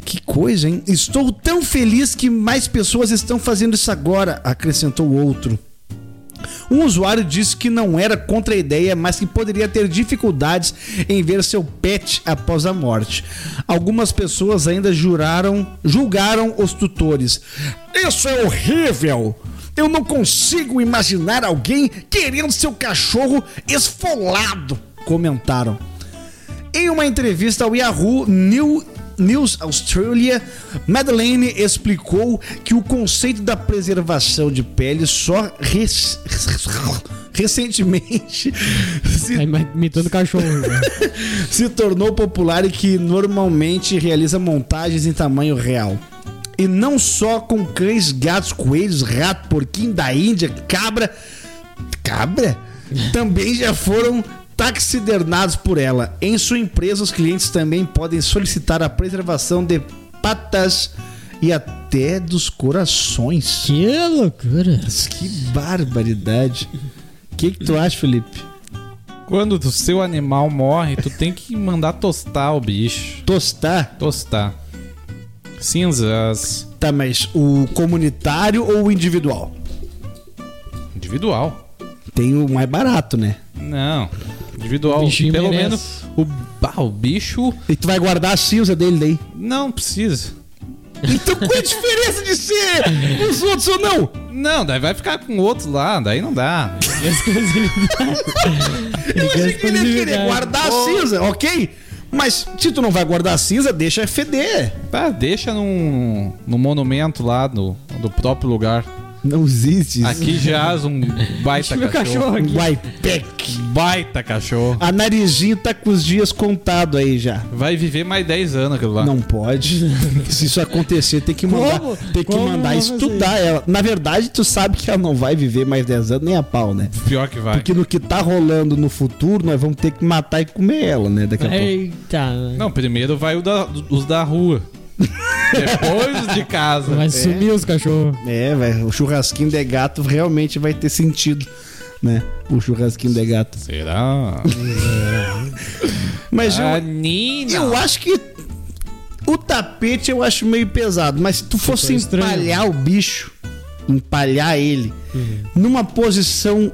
Que coisa, hein? Estou tão feliz que mais pessoas estão fazendo isso agora, acrescentou outro. Um usuário disse que não era contra a ideia, mas que poderia ter dificuldades em ver seu pet após a morte. Algumas pessoas ainda juraram, julgaram os tutores. Isso é horrível! Eu não consigo imaginar alguém querendo seu cachorro esfolado, comentaram. Em uma entrevista ao Yahoo New News Australia, Madeleine explicou que o conceito da preservação de pele só res- recentemente se, Tá imitando cachorro. né? se tornou popular e que normalmente realiza montagens em tamanho real. E não só com cães, gatos, coelhos, rato, porquinho da Índia, cabra. Cabra? Também já foram taxidernados por ela. Em sua empresa, os clientes também podem solicitar a preservação de patas e até dos corações. que loucura. Que barbaridade. O que, que tu acha, Felipe? Quando o seu animal morre, tu tem que mandar tostar o bicho. Tostar? Tostar. Cinzas. Tá, mas o comunitário ou o individual? Individual. Tem o mais barato, né? Não. Individual. O bichinho Pelo merece. menos o, ah, o bicho E tu vai guardar a cinza dele daí. não precisa. Então qual é a diferença de ser os outros ou não? Não, daí vai ficar com outro lá, daí não dá. Eu achei que ele ia querer guardar a cinza, ok? Mas se tu não vai guardar a cinza, deixa feder. Tá, deixa num, num monumento lá no, do próprio lugar. Não existe isso. Aqui jaz um baita Meu cachorro. cachorro aqui. Guaipec. Baita cachorro. A narizinho tá com os dias contados aí já. Vai viver mais 10 anos aquilo lá. Não pode. Se isso acontecer, tem que mandar, Como? tem que Como mandar estudar ela. Na verdade, tu sabe que ela não vai viver mais 10 anos nem a pau, né? Pior que vai. Porque no que tá rolando no futuro, nós vamos ter que matar e comer ela, né? Daqui a pouco. Eita. Não, primeiro vai o da- os da rua. Depois de casa. Vai sumir os cachorros. É, velho. O churrasquinho de gato realmente vai ter sentido, né? O churrasquinho de gato. Será? Mas eu, A Nina. eu acho que o tapete eu acho meio pesado. Mas se tu fosse estranho. empalhar o bicho, empalhar ele, numa posição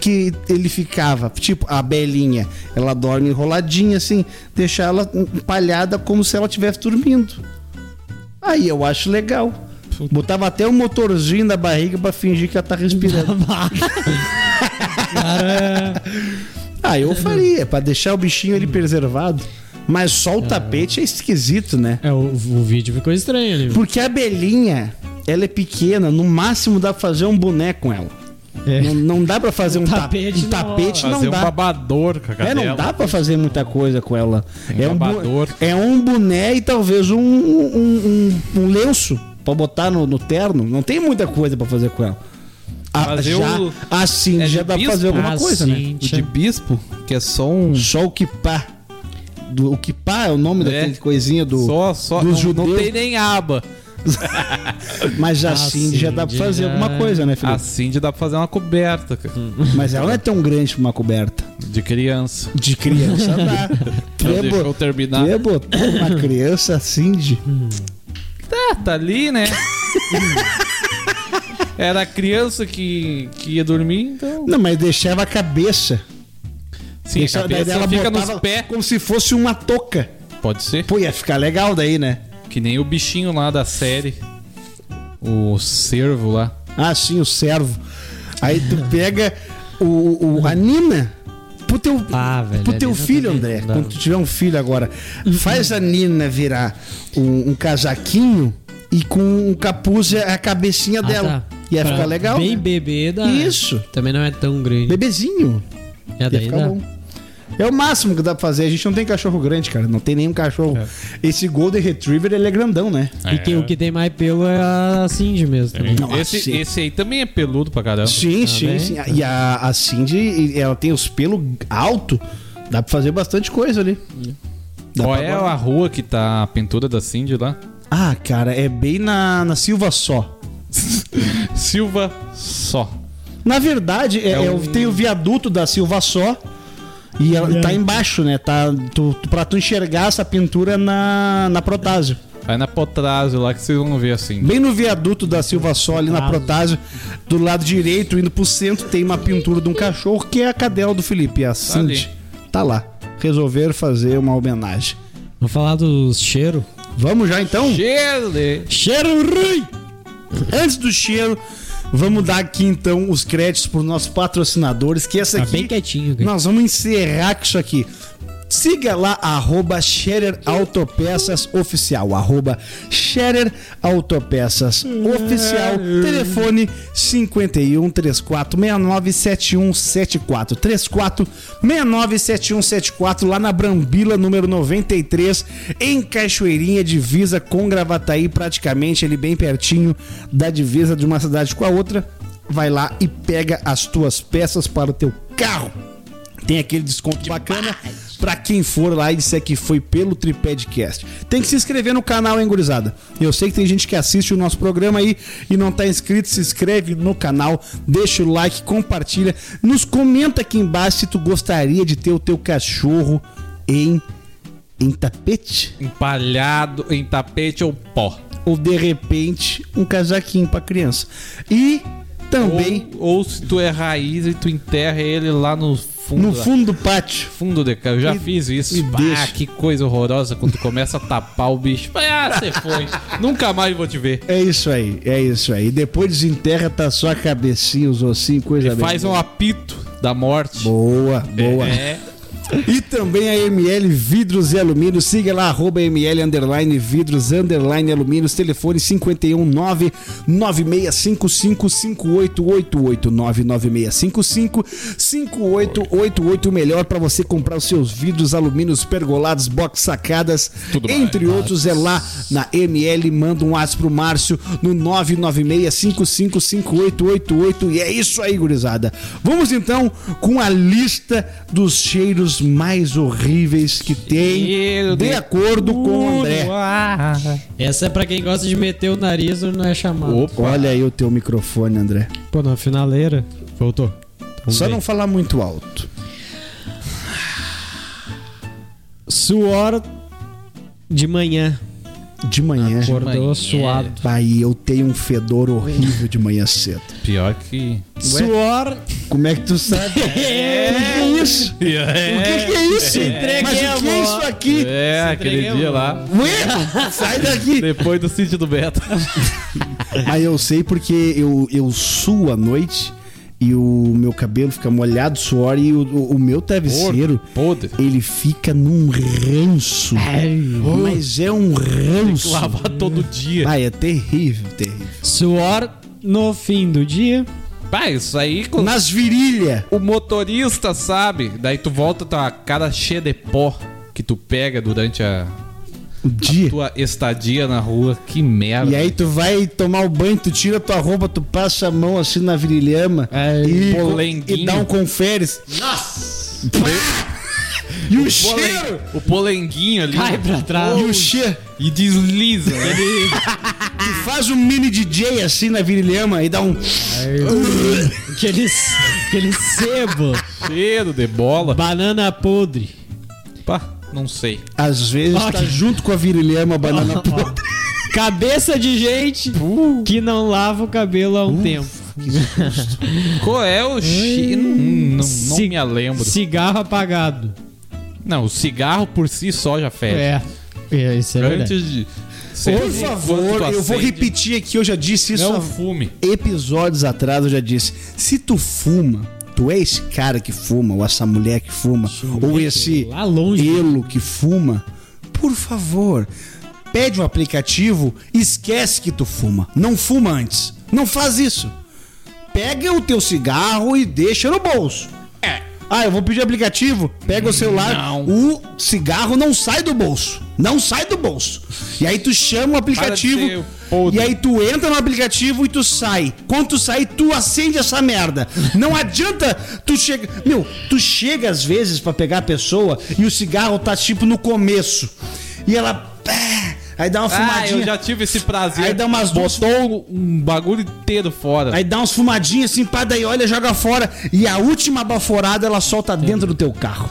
que ele ficava, tipo a belinha, ela dorme enroladinha assim, deixar ela empalhada como se ela estivesse dormindo. Aí eu acho legal. Botava até um motorzinho na barriga pra fingir que ela tá respirando. Ah, eu faria, pra deixar o bichinho ali preservado. Mas só o tapete é esquisito, né? É, o, o vídeo ficou estranho ali. Porque a abelhinha, ela é pequena, no máximo dá pra fazer um boneco com ela. É. Não, não dá pra fazer um, ta- tapete um não tapete, Fazer não um dá. babador com a É, cadela. não dá pra fazer muita coisa com ela. Tem É um, babador. é um boné e talvez um, um, um- um lenço pra botar no, no terno. Não tem muita coisa pra fazer com ela. Ah, Fazer já, o- assim é já dá pra bispo? fazer alguma Ah, coisa, né? O de bispo, que é só um. Só o kipá. Do, o kipá é o nome É. daquele coisinha do. Só, só. dos Não, não tem nem aba. Mas assim já dá pra Cindy fazer já- alguma coisa, né, Felipe? Assim de dá pra fazer uma coberta cara, Mas ela não é tão grande pra uma coberta. de criança. De criança dá. Ia, deixou eu terminar. uma criança assim de. Tá, tá ali, né? Era a criança que, que ia dormir, então. Não, mas deixava a cabeça. Sim, a Deixava- daí cabeça ela fica nos pés. Como se fosse uma touca. Pode ser. Pô, ia ficar legal daí, né? Que nem o bichinho lá da série. O cervo lá. Ah, sim, o servo. Aí tu pega o, o- a Nina. Pro teu, Ah, velho, pro teu filho, André. não. Quando tu tiver um filho agora, faz a Nina virar um, um casaquinho e com um capuz é a cabecinha Ah, dela. tá. Ia Pra ficar legal. Bem né? bebê dá. Isso. Também não é tão grande. Bebezinho. É Ia daí ficar dá. bom. É o máximo que dá pra fazer. A gente não tem cachorro grande, cara. Não tem nenhum cachorro. Esse Golden Retriever, ele é grandão, né? E que, o que tem mais pelo é a Cindy mesmo. Nossa, Esse, esse aí também é peludo pra caramba. Sim, sim, sim. E a, a Cindy, ela tem os pelos alto. Dá pra fazer bastante coisa ali. Dá Qual é guardar. a rua que tá a pintura da Cindy lá? Ah, cara, é bem na, na Silva só. Silva só. Na verdade, é, É é um- tem o viaduto da Silva só. E ela tá embaixo, né? Tá, tu, tu- pra tu enxergar essa pintura na, na Protásio. Vai na Potrazio lá que vocês vão ver assim. Bem no viaduto da Silva Só, ali na Protásio, do lado direito, indo pro centro, tem uma pintura de um cachorro que é a cadela do Felipe, a Cindy. Tá lá. Resolveram fazer uma homenagem. Vamos falar dos cheiros. Vamos já então? Cheiro de... Cheiro ruim! Antes do cheiro, vamos dar aqui então os créditos pros nossos patrocinadores, que essa Tá aqui... bem quietinho. cara. Nós vamos encerrar com isso aqui. Siga lá, arroba Scherer Autopeças Oficial. Arroba Scherer Autopeças Oficial. Telefone 51 34 69 7174. 34 69 7174. Lá na Brambila, número 93, em Cachoeirinha, divisa com Gravataí, praticamente ali bem pertinho da divisa de uma cidade com a outra. Vai lá e pega as tuas peças para o teu carro. Tem aquele desconto bacana pra quem for lá e disser que foi pelo Tripedcast. Tem que se inscrever no canal, hein, gurizada? Eu sei que tem gente que assiste o nosso programa aí e não tá inscrito, se inscreve no canal, deixa o like, compartilha, nos comenta aqui embaixo se tu gostaria de ter o teu cachorro em em tapete Empalhado em tapete ou pó. ou de repente um casaquinho pra criança. E também Ou, ou se tu é raiz e tu enterra ele lá no fundo. no fundo do pátio. Fundo de casa. Eu já E- fiz isso. e Ah, deixa. que coisa horrorosa quando tu começa a tapar o bicho. Ah, você foi. Nunca mais vou te ver. É isso aí, é isso aí. Depois desenterra, tá só a cabecinha, os ossinhos, coisa bem. Faz um apito da morte. Boa, boa. É. E também a ML Vidros e Alumínios. Siga lá, arroba ML underline vidros underline alumínios. Telefone 519 9655 5888 99655 5888. O melhor para você comprar os seus vidros, alumínios, pergolados, box sacadas, Tudo entre outros. É lá na ML. Manda um aço pro Márcio no 996555888. E é isso aí, gurizada. Vamos então com a lista dos cheiros mais horríveis que tem, Cheiro de de acordo com o André. Essa é pra quem gosta de meter o nariz ou não é chamado. Opa. Olha aí o teu microfone, André. Pô, na finaleira. Voltou. Então Só vem. não falar muito alto. Suor de manhã. De manhã. Acordou manhã. suado. Aí eu tenho um fedor horrível de manhã cedo. Pior que. Suor. Como é que tu sabe? É, o que é isso? O que, que é isso? Mas o que é isso aqui? É, aquele entreguei, dia lá. Ué, sai daqui! Depois do sítio do Beto. Mas eu sei porque eu, eu suo à noite e o meu cabelo fica molhado, suor, e o, o, meu travesseiro, Podre. ele fica num ranço. Mas é um ranço. Lavar todo dia. Ai, é terrível, terrível. Suor no fim do dia. Pai, isso aí com Nas virilhas. o motorista sabe. Daí tu volta tua cara cheia de pó que tu pega durante a O dia. tua estadia na rua. Que merda. E aí tu vai tomar o banho, tu tira tua roupa, tu passa a mão assim na virilhama É, e, e dá um conferes. Nossa! E o Polen- cheiro! O polenguinho ali. Cai pra trás. E o cheiro! E desliza. né? Tu faz um mini DJ assim na virilhama e dá um. Aquele, aquele sebo. Cheiro de bola. Banana podre. Pá, não sei. Às vezes Ó, tá que- junto com a virilhama a banana podre. Cabeça de gente que não lava o cabelo há um tempo. Qual é o cheiro? Não, não, me lembro. Cigarro apagado. Não, o cigarro por si só já fede. É. é isso é verdade. Antes de. Por favor, eu vou repetir aqui, eu já disse isso Não há fume. episódios atrás, eu já disse. Se tu fuma, tu é esse cara que fuma, ou essa mulher que fuma, ou esse Lá longe. elo que fuma, por favor, pede um aplicativo, esquece que tu fuma. Não fuma antes. Não faz isso. Pega o teu cigarro e deixa no bolso. É. Ah, eu vou pedir aplicativo. Pega o celular. Não. O cigarro não sai do bolso. Não sai do bolso. E aí tu chama o aplicativo. Podre. E aí tu entra no aplicativo e tu sai. Quando tu sai, tu acende essa merda. Não adianta tu chega. Meu, tu chega às vezes pra pegar a pessoa e o cigarro tá tipo no começo. E ela. Aí dá uma Ah, fumadinha. eu já tive esse prazer. Aí dá umas Botou um bagulho inteiro fora. Aí dá umas fumadinhas assim, pá, daí olha, joga fora. E a última baforada ela solta dentro do teu carro.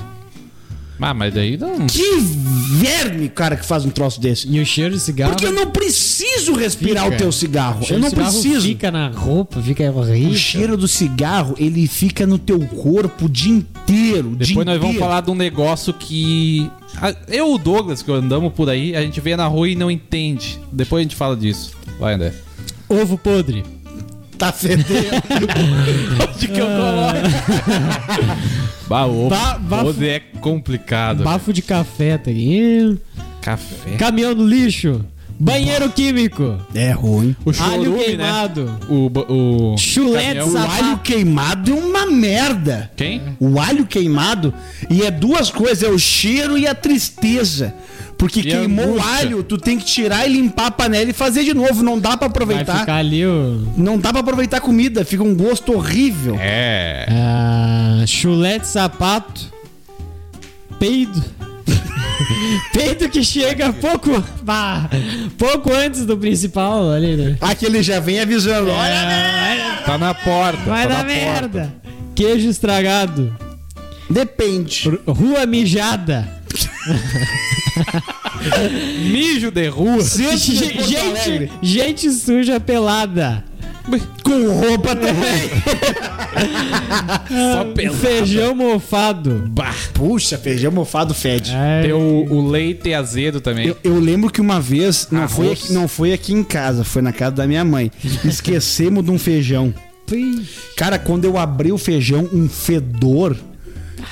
Ah, mas daí não. Que verme, cara, que faz um troço desse. E o cheiro de cigarro. Porque eu não preciso respirar Fica. o teu cigarro. o Eu cheiro não cigarro preciso. Fica na roupa, fica horrível. O cheiro do cigarro, ele fica no teu corpo o dia inteiro. o dia Depois nós vamos inteiro. falar de um negócio que. Eu e o Douglas, que andamos por aí, a gente vê na rua e não entende. Depois a gente fala disso. Vai, André. Ovo podre. Tá fedendo. Onde que eu coloco? bah, o Ba- bafo- é complicado. Bafo de café, tá aí. Café. Caminhão no lixo. Banheiro químico. é ruim. O Alho chorume, né? queimado. O, ba- o Chulete caminhão. O alho queimado é uma merda. Quem? O alho queimado, e é duas coisas, é o cheiro e a tristeza. Porque E queimou o alho, tu tem que tirar e limpar a panela e fazer de novo. Não dá pra Vai aproveitar. ficar ali o. Não dá pra aproveitar a comida, fica um gosto horrível. É. Ah, chulete sapato. Peido. Peido que chega pouco. bah, pouco antes do principal ali, né? Aquele já vem avisando. Olha, Ah, Tá na porta. vai tá dar na porta. merda. Queijo estragado. depende. Rua mijada. Mijo de rua. Centro de Ge- Porto Alegre. gente, gente suja pelada. Com roupa também. Só pelado. Feijão mofado. Bah. Puxa, feijão mofado fede. Tem o, o leite azedo também. Eu, eu lembro que uma vez, não foi, aqui, não foi aqui em casa, foi na casa da minha mãe. Esquecemos de um feijão. Cara, quando eu abri o feijão, um fedor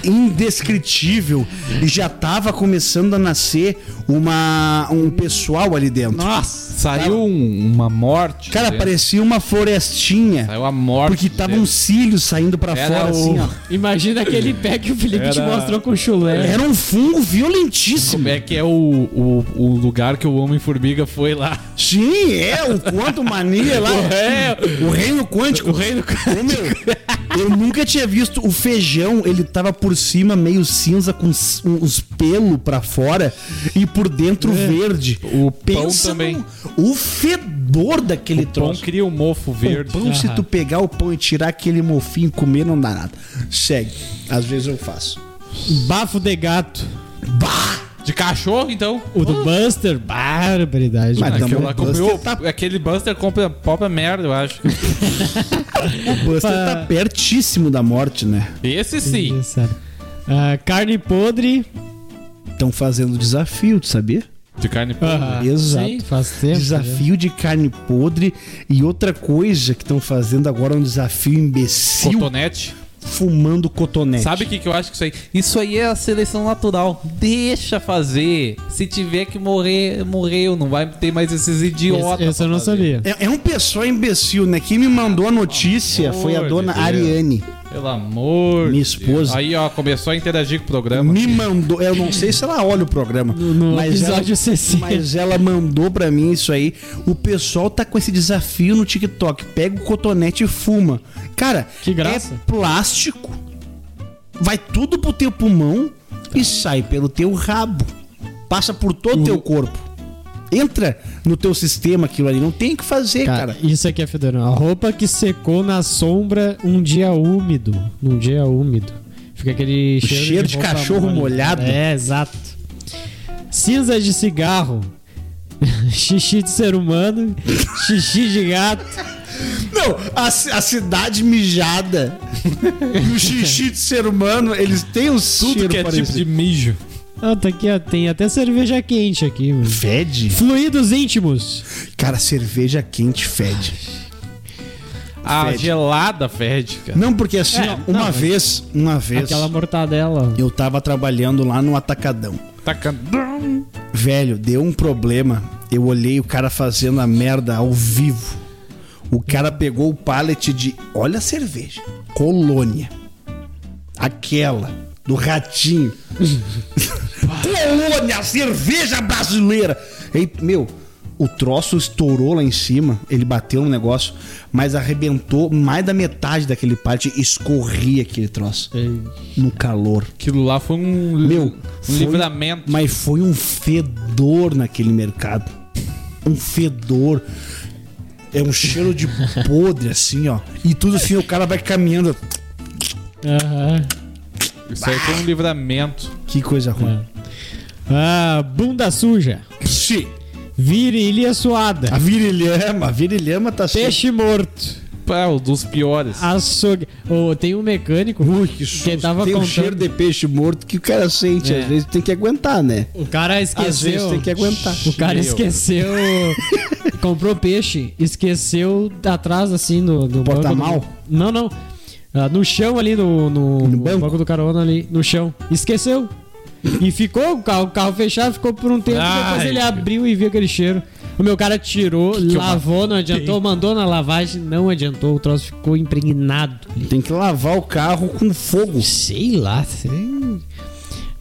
indescritível e já tava começando a nascer uma um pessoal ali dentro. Nossa, saiu um- uma morte. Cara, dentro. parecia uma florestinha. Saiu a morte. Porque tava dentro. uns cílios saindo pra Era fora o- assim, ó. Imagina aquele pé que o Felipe te Era- mostrou com chulé. Era um fungo violentíssimo. Como é que é o, o, o lugar que o Homem-Formiga foi lá? Sim, é, o quanto mania lá. É, O reino quântico. O reino quântico. eu nunca tinha visto o feijão, ele tava por cima meio cinza com s- uns pelos pra fora e por dentro verde. O pão também. no- o fedor daquele o pão troço. cria um mofo verde. O pão, se tu pegar o pão e tirar aquele mofinho e comer, não dá nada. Segue. Às vezes eu faço. Bafo de gato. Bah! De cachorro, então. O do Buster, barbaridade. Mas Aquele- lá Buster comeu, tá- Aquele Buster compra a própria merda, eu acho. O Buster tá pertíssimo da morte, né? Esse sim. Isso, é. Ah, carne podre. Estão fazendo desafio, tu sabia? De carne podre. Ah, Exato. Sim, faz tempo. né? Desafio de carne podre e outra coisa que estão fazendo agora é um desafio imbecil Cotonete. Fumando cotonete. Sabe o que, que eu acho que isso aí? Isso aí é a seleção natural. Deixa fazer. Se tiver que morrer, morreu. Não vai ter mais esses idiotas. Esse, esse eu não fazer. sabia. É, é um pessoal imbecil, né? Quem me mandou a notícia Pelo foi a dona de. Ariane. Pelo amor. Minha esposa. Deus. Aí, ó, começou a interagir com o programa. Me mandou, eu não sei se ela olha o programa, no mas episódio ela, 60. mas ela mandou pra mim isso aí. O pessoal tá com esse desafio no TikTok. Pega o cotonete e fuma. Cara, Que graça. é plástico. Vai tudo pro teu pulmão e sai pelo teu rabo. Passa por todo o teu corpo. Entra no teu sistema aquilo ali. Não tem o que fazer, Cara, cara. isso aqui é fedorão. A roupa que secou na sombra um dia úmido. Num dia úmido. Fica aquele cheiro, cheiro de roupa cachorro mole. molhado. É, exato. Cinza de cigarro. xixi de ser humano. xixi de gato. Não, a, a cidade mijada e o xixi de ser humano, eles têm um Tudo cheiro que é parecido. tipo de mijo. Ah, tá aqui, ó, tem até cerveja quente aqui, mano. Fede? Fluidos íntimos. Cara, cerveja quente fede. A Fede. gelada fede, cara. Não, porque assim, É, ó, não, uma mas- vez, uma vez, Aquela mortadela. eu tava trabalhando lá no Atacadão. Taca... Velho, deu um problema. Eu olhei o cara fazendo a merda ao vivo. O cara pegou o pallet de. Olha a cerveja. Colônia. Aquela. Do ratinho. Colônia, cerveja brasileira. E, meu, o troço estourou lá em cima. Ele bateu no negócio, mas arrebentou mais da metade daquele pallet. Escorria aquele troço. No calor. Aquilo lá foi um, Meu, foi- livramento. Mas foi um fedor naquele mercado. Um fedor. É um cheiro de podre, assim, ó. E tudo assim, o cara vai caminhando. Aham. Isso aí foi um livramento. Que coisa ruim. Ah, bunda suja. Sim. Virilha suada. A virilhama, a virilhama tá cheia. Peixe morto. Pá, um dos piores. Açougue. Ô, tem um mecânico Ui, que que tava Tem um contando. cheiro de peixe morto que o cara sente. É. Às vezes tem que aguentar, né? O cara esqueceu. Às vezes tem que aguentar. O cara Meu. esqueceu. comprou peixe, esqueceu atrás, assim, no, no banco Porta-mal? do- Não, não. Ah, no chão ali, no, no, no banco? do carona ali, no chão. Esqueceu. E ficou, o carro, o carro fechado, ficou por um tempo, depois Ai, ele meu. abriu e viu aquele cheiro. O meu cara tirou, lavou, não adiantou, mandou na lavagem, não adiantou, o troço ficou impregnado. Tem que lavar o carro com fogo. Sei lá, sei.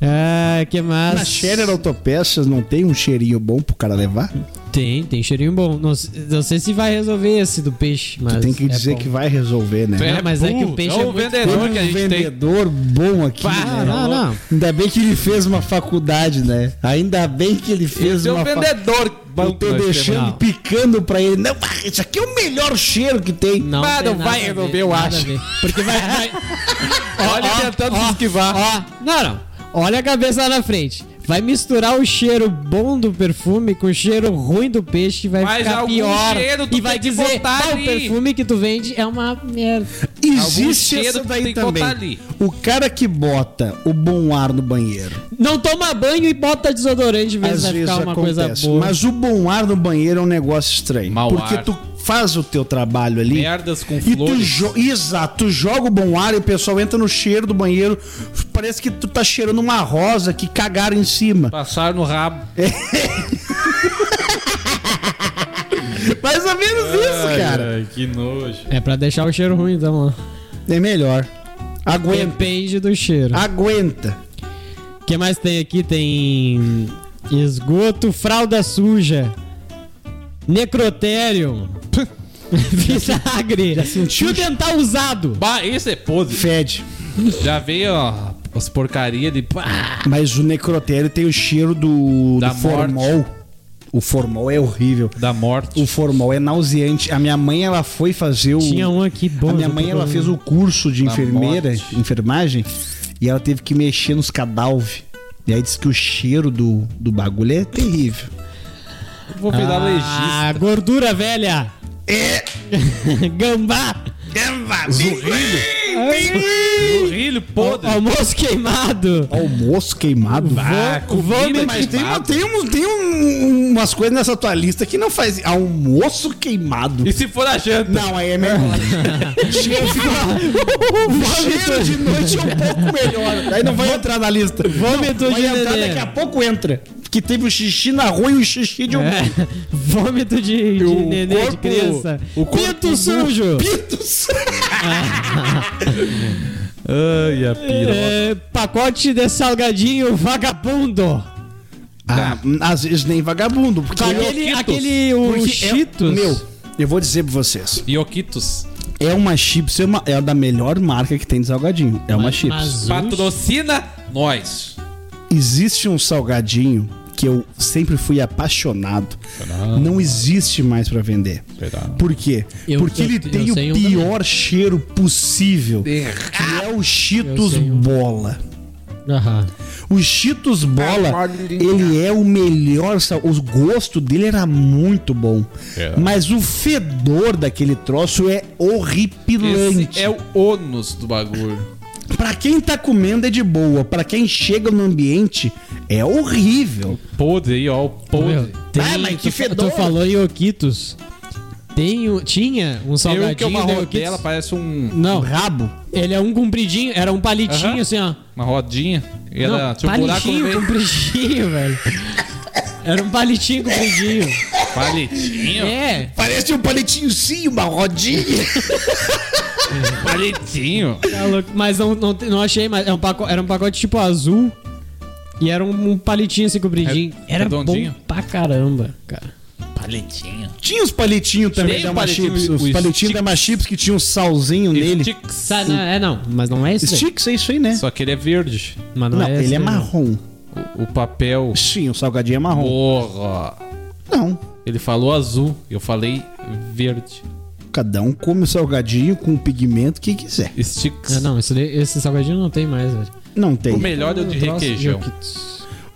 Ah, que mais? Na Scherer Autopeças não tem um cheirinho bom pro cara levar? Tem, tem cheirinho bom. Não, não sei se vai resolver esse do peixe, mas. Tu tem que é dizer bom. que vai resolver, né? Não, mas é que o peixe é é o muito vendedor Tem que a um gente tem. vendedor bom aqui. Pá, né? não, não. Ainda bem que ele fez uma faculdade, né? Ainda bem que ele fez Esse é uma o fa- vendedor. Eu bom tô deixando picando pra ele. Não, ah, isso aqui é o melhor cheiro que tem. Não, Mas tem não vai resolver, eu acho. Porque vai. vai... Olha tentando se esquivar. Ó, não, não. Olha a cabeça lá na frente. Vai misturar o cheiro bom do perfume com o cheiro ruim do peixe e vai Mas ficar pior. cheiro tu e vai dizer, "Ah, o ali." perfume que tu vende é uma merda. Existe cheiro essa que daí também. botar ali. O cara que bota o bom ar no banheiro. Não toma banho e bota desodorante, se Às vai vezes ficar uma acontece. coisa boa. Mas o bom ar no banheiro é um negócio estranho. Mau porque ar. tu faz o teu trabalho ali. Merdas com E tu, flores. jo Exato, tu joga o bom ar e o pessoal entra no cheiro do banheiro. Parece que tu tá cheirando uma rosa que cagaram em cima. Passaram no rabo. Mais ou menos isso, cara. Ai, que nojo. É pra deixar o cheiro ruim, então, ó. É melhor. Aguenta. Depende do cheiro. Aguenta. O que mais tem aqui? Tem esgoto, fralda suja, necrotério, vinagre, fio dental usado. Bah, esse é podre. Fede. Já veio, ó, as porcarias de. Mas o necrotério tem o cheiro do, Da do formol. O formol é horrível. Da morte. O formol é nauseante. A minha mãe, ela foi fazer o. Tinha um aqui bom. a minha mãe, ela fez o curso de Da enfermeira, morte. enfermagem, e ela teve que mexer nos cadalve. E aí disse que o cheiro do, do bagulho é terrível. Vou virar Ah, legista. gordura velha. É! Gambá. Zurrilho podre. Almoço queimado. Almoço queimado. Ah, comida vômito Mas tem, queimada. tem, um- tem um- umas coisas nessa tua lista que não faz. Almoço queimado. E se for a janta? Não, aí é melhor. cheiro, cheiro de noite é um pouco melhor. Aí não vai entrar na lista. Vômito vai de entrar, daqui a pouco entra. Que teve o xixi na rua e o xixi de um É, vômito de, de O nenê de criança. o corpo Pinto do- sujo. Ai, a piroca. É, pacote de salgadinho vagabundo. Ah, às vezes nem vagabundo. Porque Aquele, Cheetos. aquele o porque Cheetos. É, meu, eu vou dizer pra vocês. Ioquitos. É uma chips, é, uma, é da melhor marca que tem de salgadinho. É uma Mas- chips. mas- Patrocina nós. Existe um salgadinho que eu sempre fui apaixonado. Não existe mais pra vender. Por quê? Eu- Porque eu- ele eu tem o sei um pior cheiro possível. Que é o Cheetos um. Bola. Aham. O Cheetos Bola, ele é o melhor. O gosto dele era muito bom. Mas o fedor daquele troço é horripilante. Esse é o ônus do bagulho. Pra quem tá comendo é de boa. Pra quem chega no ambiente é horrível. Podre aí, ó. O podre. Tem, Ah, mas que fedor. tu falou em Oquitos. Tem, o- tinha um Eu que é salgadinho uma rodela, parece um, Não, O rabo. ele é um compridinho, era um palitinho Aham. assim, ó. uma rodinha. E Não, era, tinha um buraco no palitinho, meio. compridinho, velho. Era um palitinho compridinho. Palitinho? É. Parece um palitinho sim, uma rodinha. Palitinho. Tá louco. Mas não, não, não achei mais. Era um, pacote, era um pacote tipo azul. E era um, um palitinho assim compridinho. É era redondinho? bom pra caramba, cara. Palitinho. Tinha os palitinhos também Tem da o palitinho, Machips. Os palitinhos da Machips que tinham um salzinho nele. Sticks. Sa- não, é não, mas não é isso. aí. Sticks é isso aí, né? Só que ele é verde. Mas não, Não, é ele esse é aí, não. marrom. O, o papel. Sim, o salgadinho é marrom. Porra. Não. Ele falou azul, eu falei verde. Cada um come o salgadinho com o pigmento que quiser. Sticks. É, não, esse, esse salgadinho não tem mais, velho. Não tem. O melhor é o de requeijão.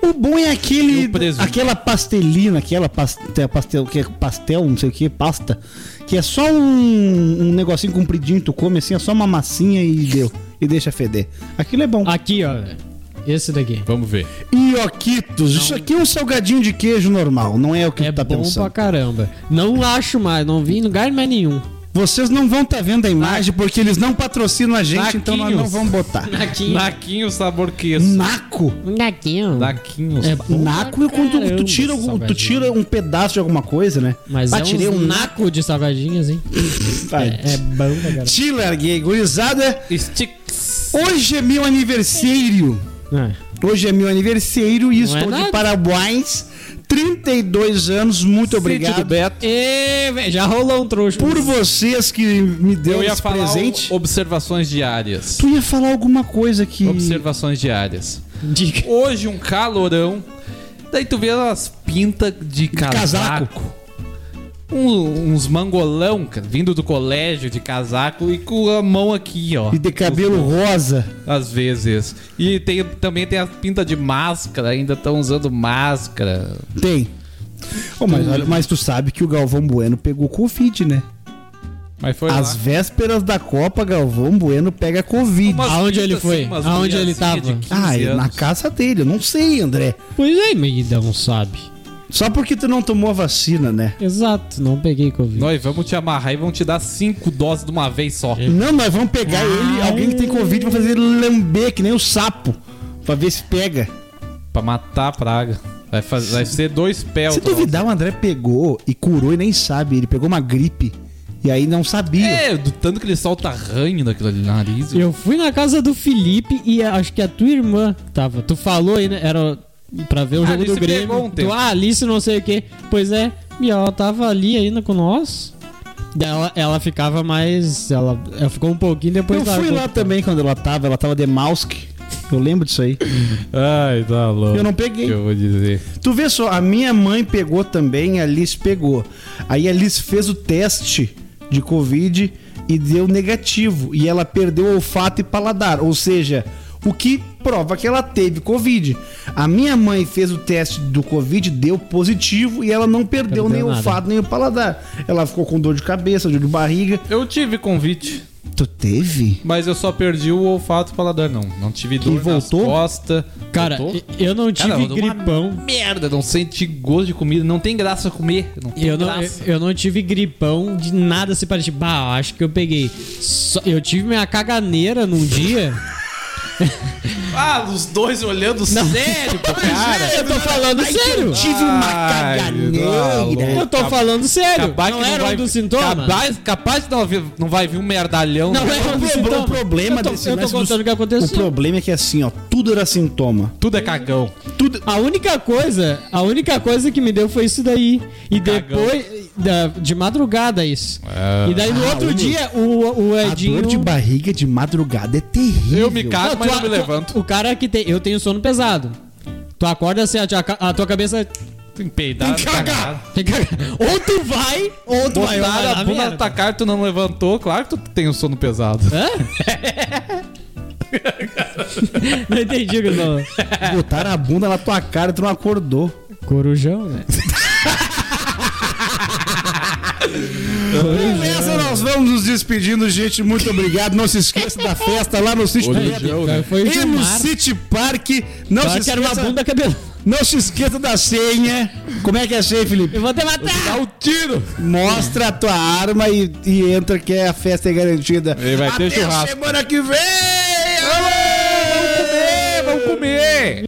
O bom é aquele. Aquela pastelina, aquela pastel, pastel, que é pastel, não sei o que, pasta. Que é só um, um negocinho compridinho, tu come assim, é só uma massinha e deu. E deixa feder. Aquilo é bom. Aqui, ó. Esse daqui. Vamos ver. Ioquitos, isso aqui é um salgadinho de queijo normal, não é o que É tu tá bom pensando. pra caramba. Não acho mais, não vi em lugar mais nenhum. Vocês não vão estar vendo a imagem porque eles não patrocinam a gente, então nós não Naquinhos. vamos botar. Aqui. Naquinho sabor queso. Naco. Naquinho. Naquinhos. É bom Naco é quando tu, tu caramba tira, o- tu salgadinho. tira um pedaço de alguma coisa, né? Mas Ah, é tirei um um naco de salgadinhos, hein? Vai. É, é bom pra caramba. Te larguei, gurizada. Sticks. Hoje é meu aniversário. É. Hoje é meu aniversário e Não estou é de parabéns. 32 anos, muito Sítio do obrigado. Beto. E, velho, já rolou um trouxa. Por vocês que me Eu deu esse falar presente. observações diárias. Tu ia falar alguma coisa que. Observações diárias. Dica. Hoje um calorão. Daí tu vê as pintas de casaco. casaco. Um- uns mangolão, cara, vindo do colégio de casaco e com a mão aqui, ó. E de cabelo rosa. Às vezes. E tem, também tem a pinta de máscara, ainda estão usando máscara. Tem. Ô, mas, olha, mas tu sabe que o Galvão Bueno pegou Covid, né? Mas foi Às lá. vésperas da Copa, Galvão Bueno pega Covid. Umas Aonde ele foi? umas Aonde ele tava? de 15 Ah, é na anos. casa dele. Eu não sei, André. Pois é, não sabe. Só porque tu não tomou a vacina, né? Exato, não peguei Covid. Nós vamos te amarrar e vamos te dar cinco doses de uma vez só. Não, nós vamos pegar ele, Ai. alguém que tem Covid, vamos fazer ele lamber que nem o sapo. Pra ver se pega. Pra matar a praga. Vai, faz- vai ser dois pés. Se duvidar, o André pegou e curou e nem sabe. Ele pegou uma gripe e aí não sabia. É, do tanto que ele solta ranho daquele ali no nariz. Eu fui na casa do Felipe e acho que a tua irmã tava. Tu falou aí, né? Era pra ver o A jogo do Alice Grêmio. pegou um tempo. tu, ah, Alice não sei o que. Pois é, e ela tava ali ainda com nós. Daí Ela, ela ficava mais. Ela, ela ficou um pouquinho depois Eu fui lá também quando ela tava, ela tava de Mausk. Eu lembro disso aí. Ai, tá louco. Eu não peguei. Eu vou dizer. Tu vê só, a minha mãe pegou também, a Alice pegou. Aí a Alice fez o teste de Covid e deu negativo. E ela perdeu olfato e paladar. Ou seja, o que prova que ela teve Covid. A minha mãe fez o teste do Covid, deu positivo e ela não perdeu, Perdeu nem o nada. olfato nem o paladar. Ela ficou com dor de cabeça, dor de barriga. Eu tive convite, Tu teve? mas eu só perdi o olfato e o paladar, não. Não tive dor E voltou? nas costas. Cara, Voltou? eu não tive Cara, gripão. Merda, não senti gosto de comida. Não tem graça comer. Não tem Eu não, graça. eu, eu não tive gripão de nada se parecer. Bah, acho que eu peguei. Só- eu tive minha caganeira num dia. Ah, os dois olhando sério pro cara. eu tô falando sério. Tive uma Ai, caganeira. Eu tô falando sério. Capaz não que era vai, um dos sintomas? Capaz, capaz que não, não vai vir um merdalhão. Não né? é um dos O problema eu tô, desse eu tô contando o que aconteceu. O problema é que assim, ó, tudo era sintoma. Tudo é cagão. Tudo. A única coisa, a única coisa que me deu foi isso daí. E Cagão. depois, da- de madrugada isso. E daí no Ah, outro o- dia, o, o A Edinho... dor de barriga de madrugada é terrível. Eu me cago, Não, mas tu- não me tu- levanto. O cara que tem... Eu tenho sono pesado. Tu acorda assim, a tua, a tua cabeça... Tem que peidar, Tem que cagar. tem que- Ou tu vai, ou tu vai. Botaram vai a bunda na tua cara, tu não levantou. Claro que tu tem o sono pesado. Hã? não entendi o que falou. Botaram a bunda na tua cara e tu não acordou. Corujão, né? Beleza, nós vamos nos despedindo, gente. Muito obrigado. Não se esqueça da festa lá no City é Park. Né? E no City Park. Não Só se esqueça. uma bunda cabelo. Não se esqueça da senha. Como é que é a senha, Felipe? Eu vou te matar! Dá um tiro! Mostra a tua arma e, e entra que a festa é garantida. E vai Até ter churrasco. semana que vem! Vamos comer! Vamos comer!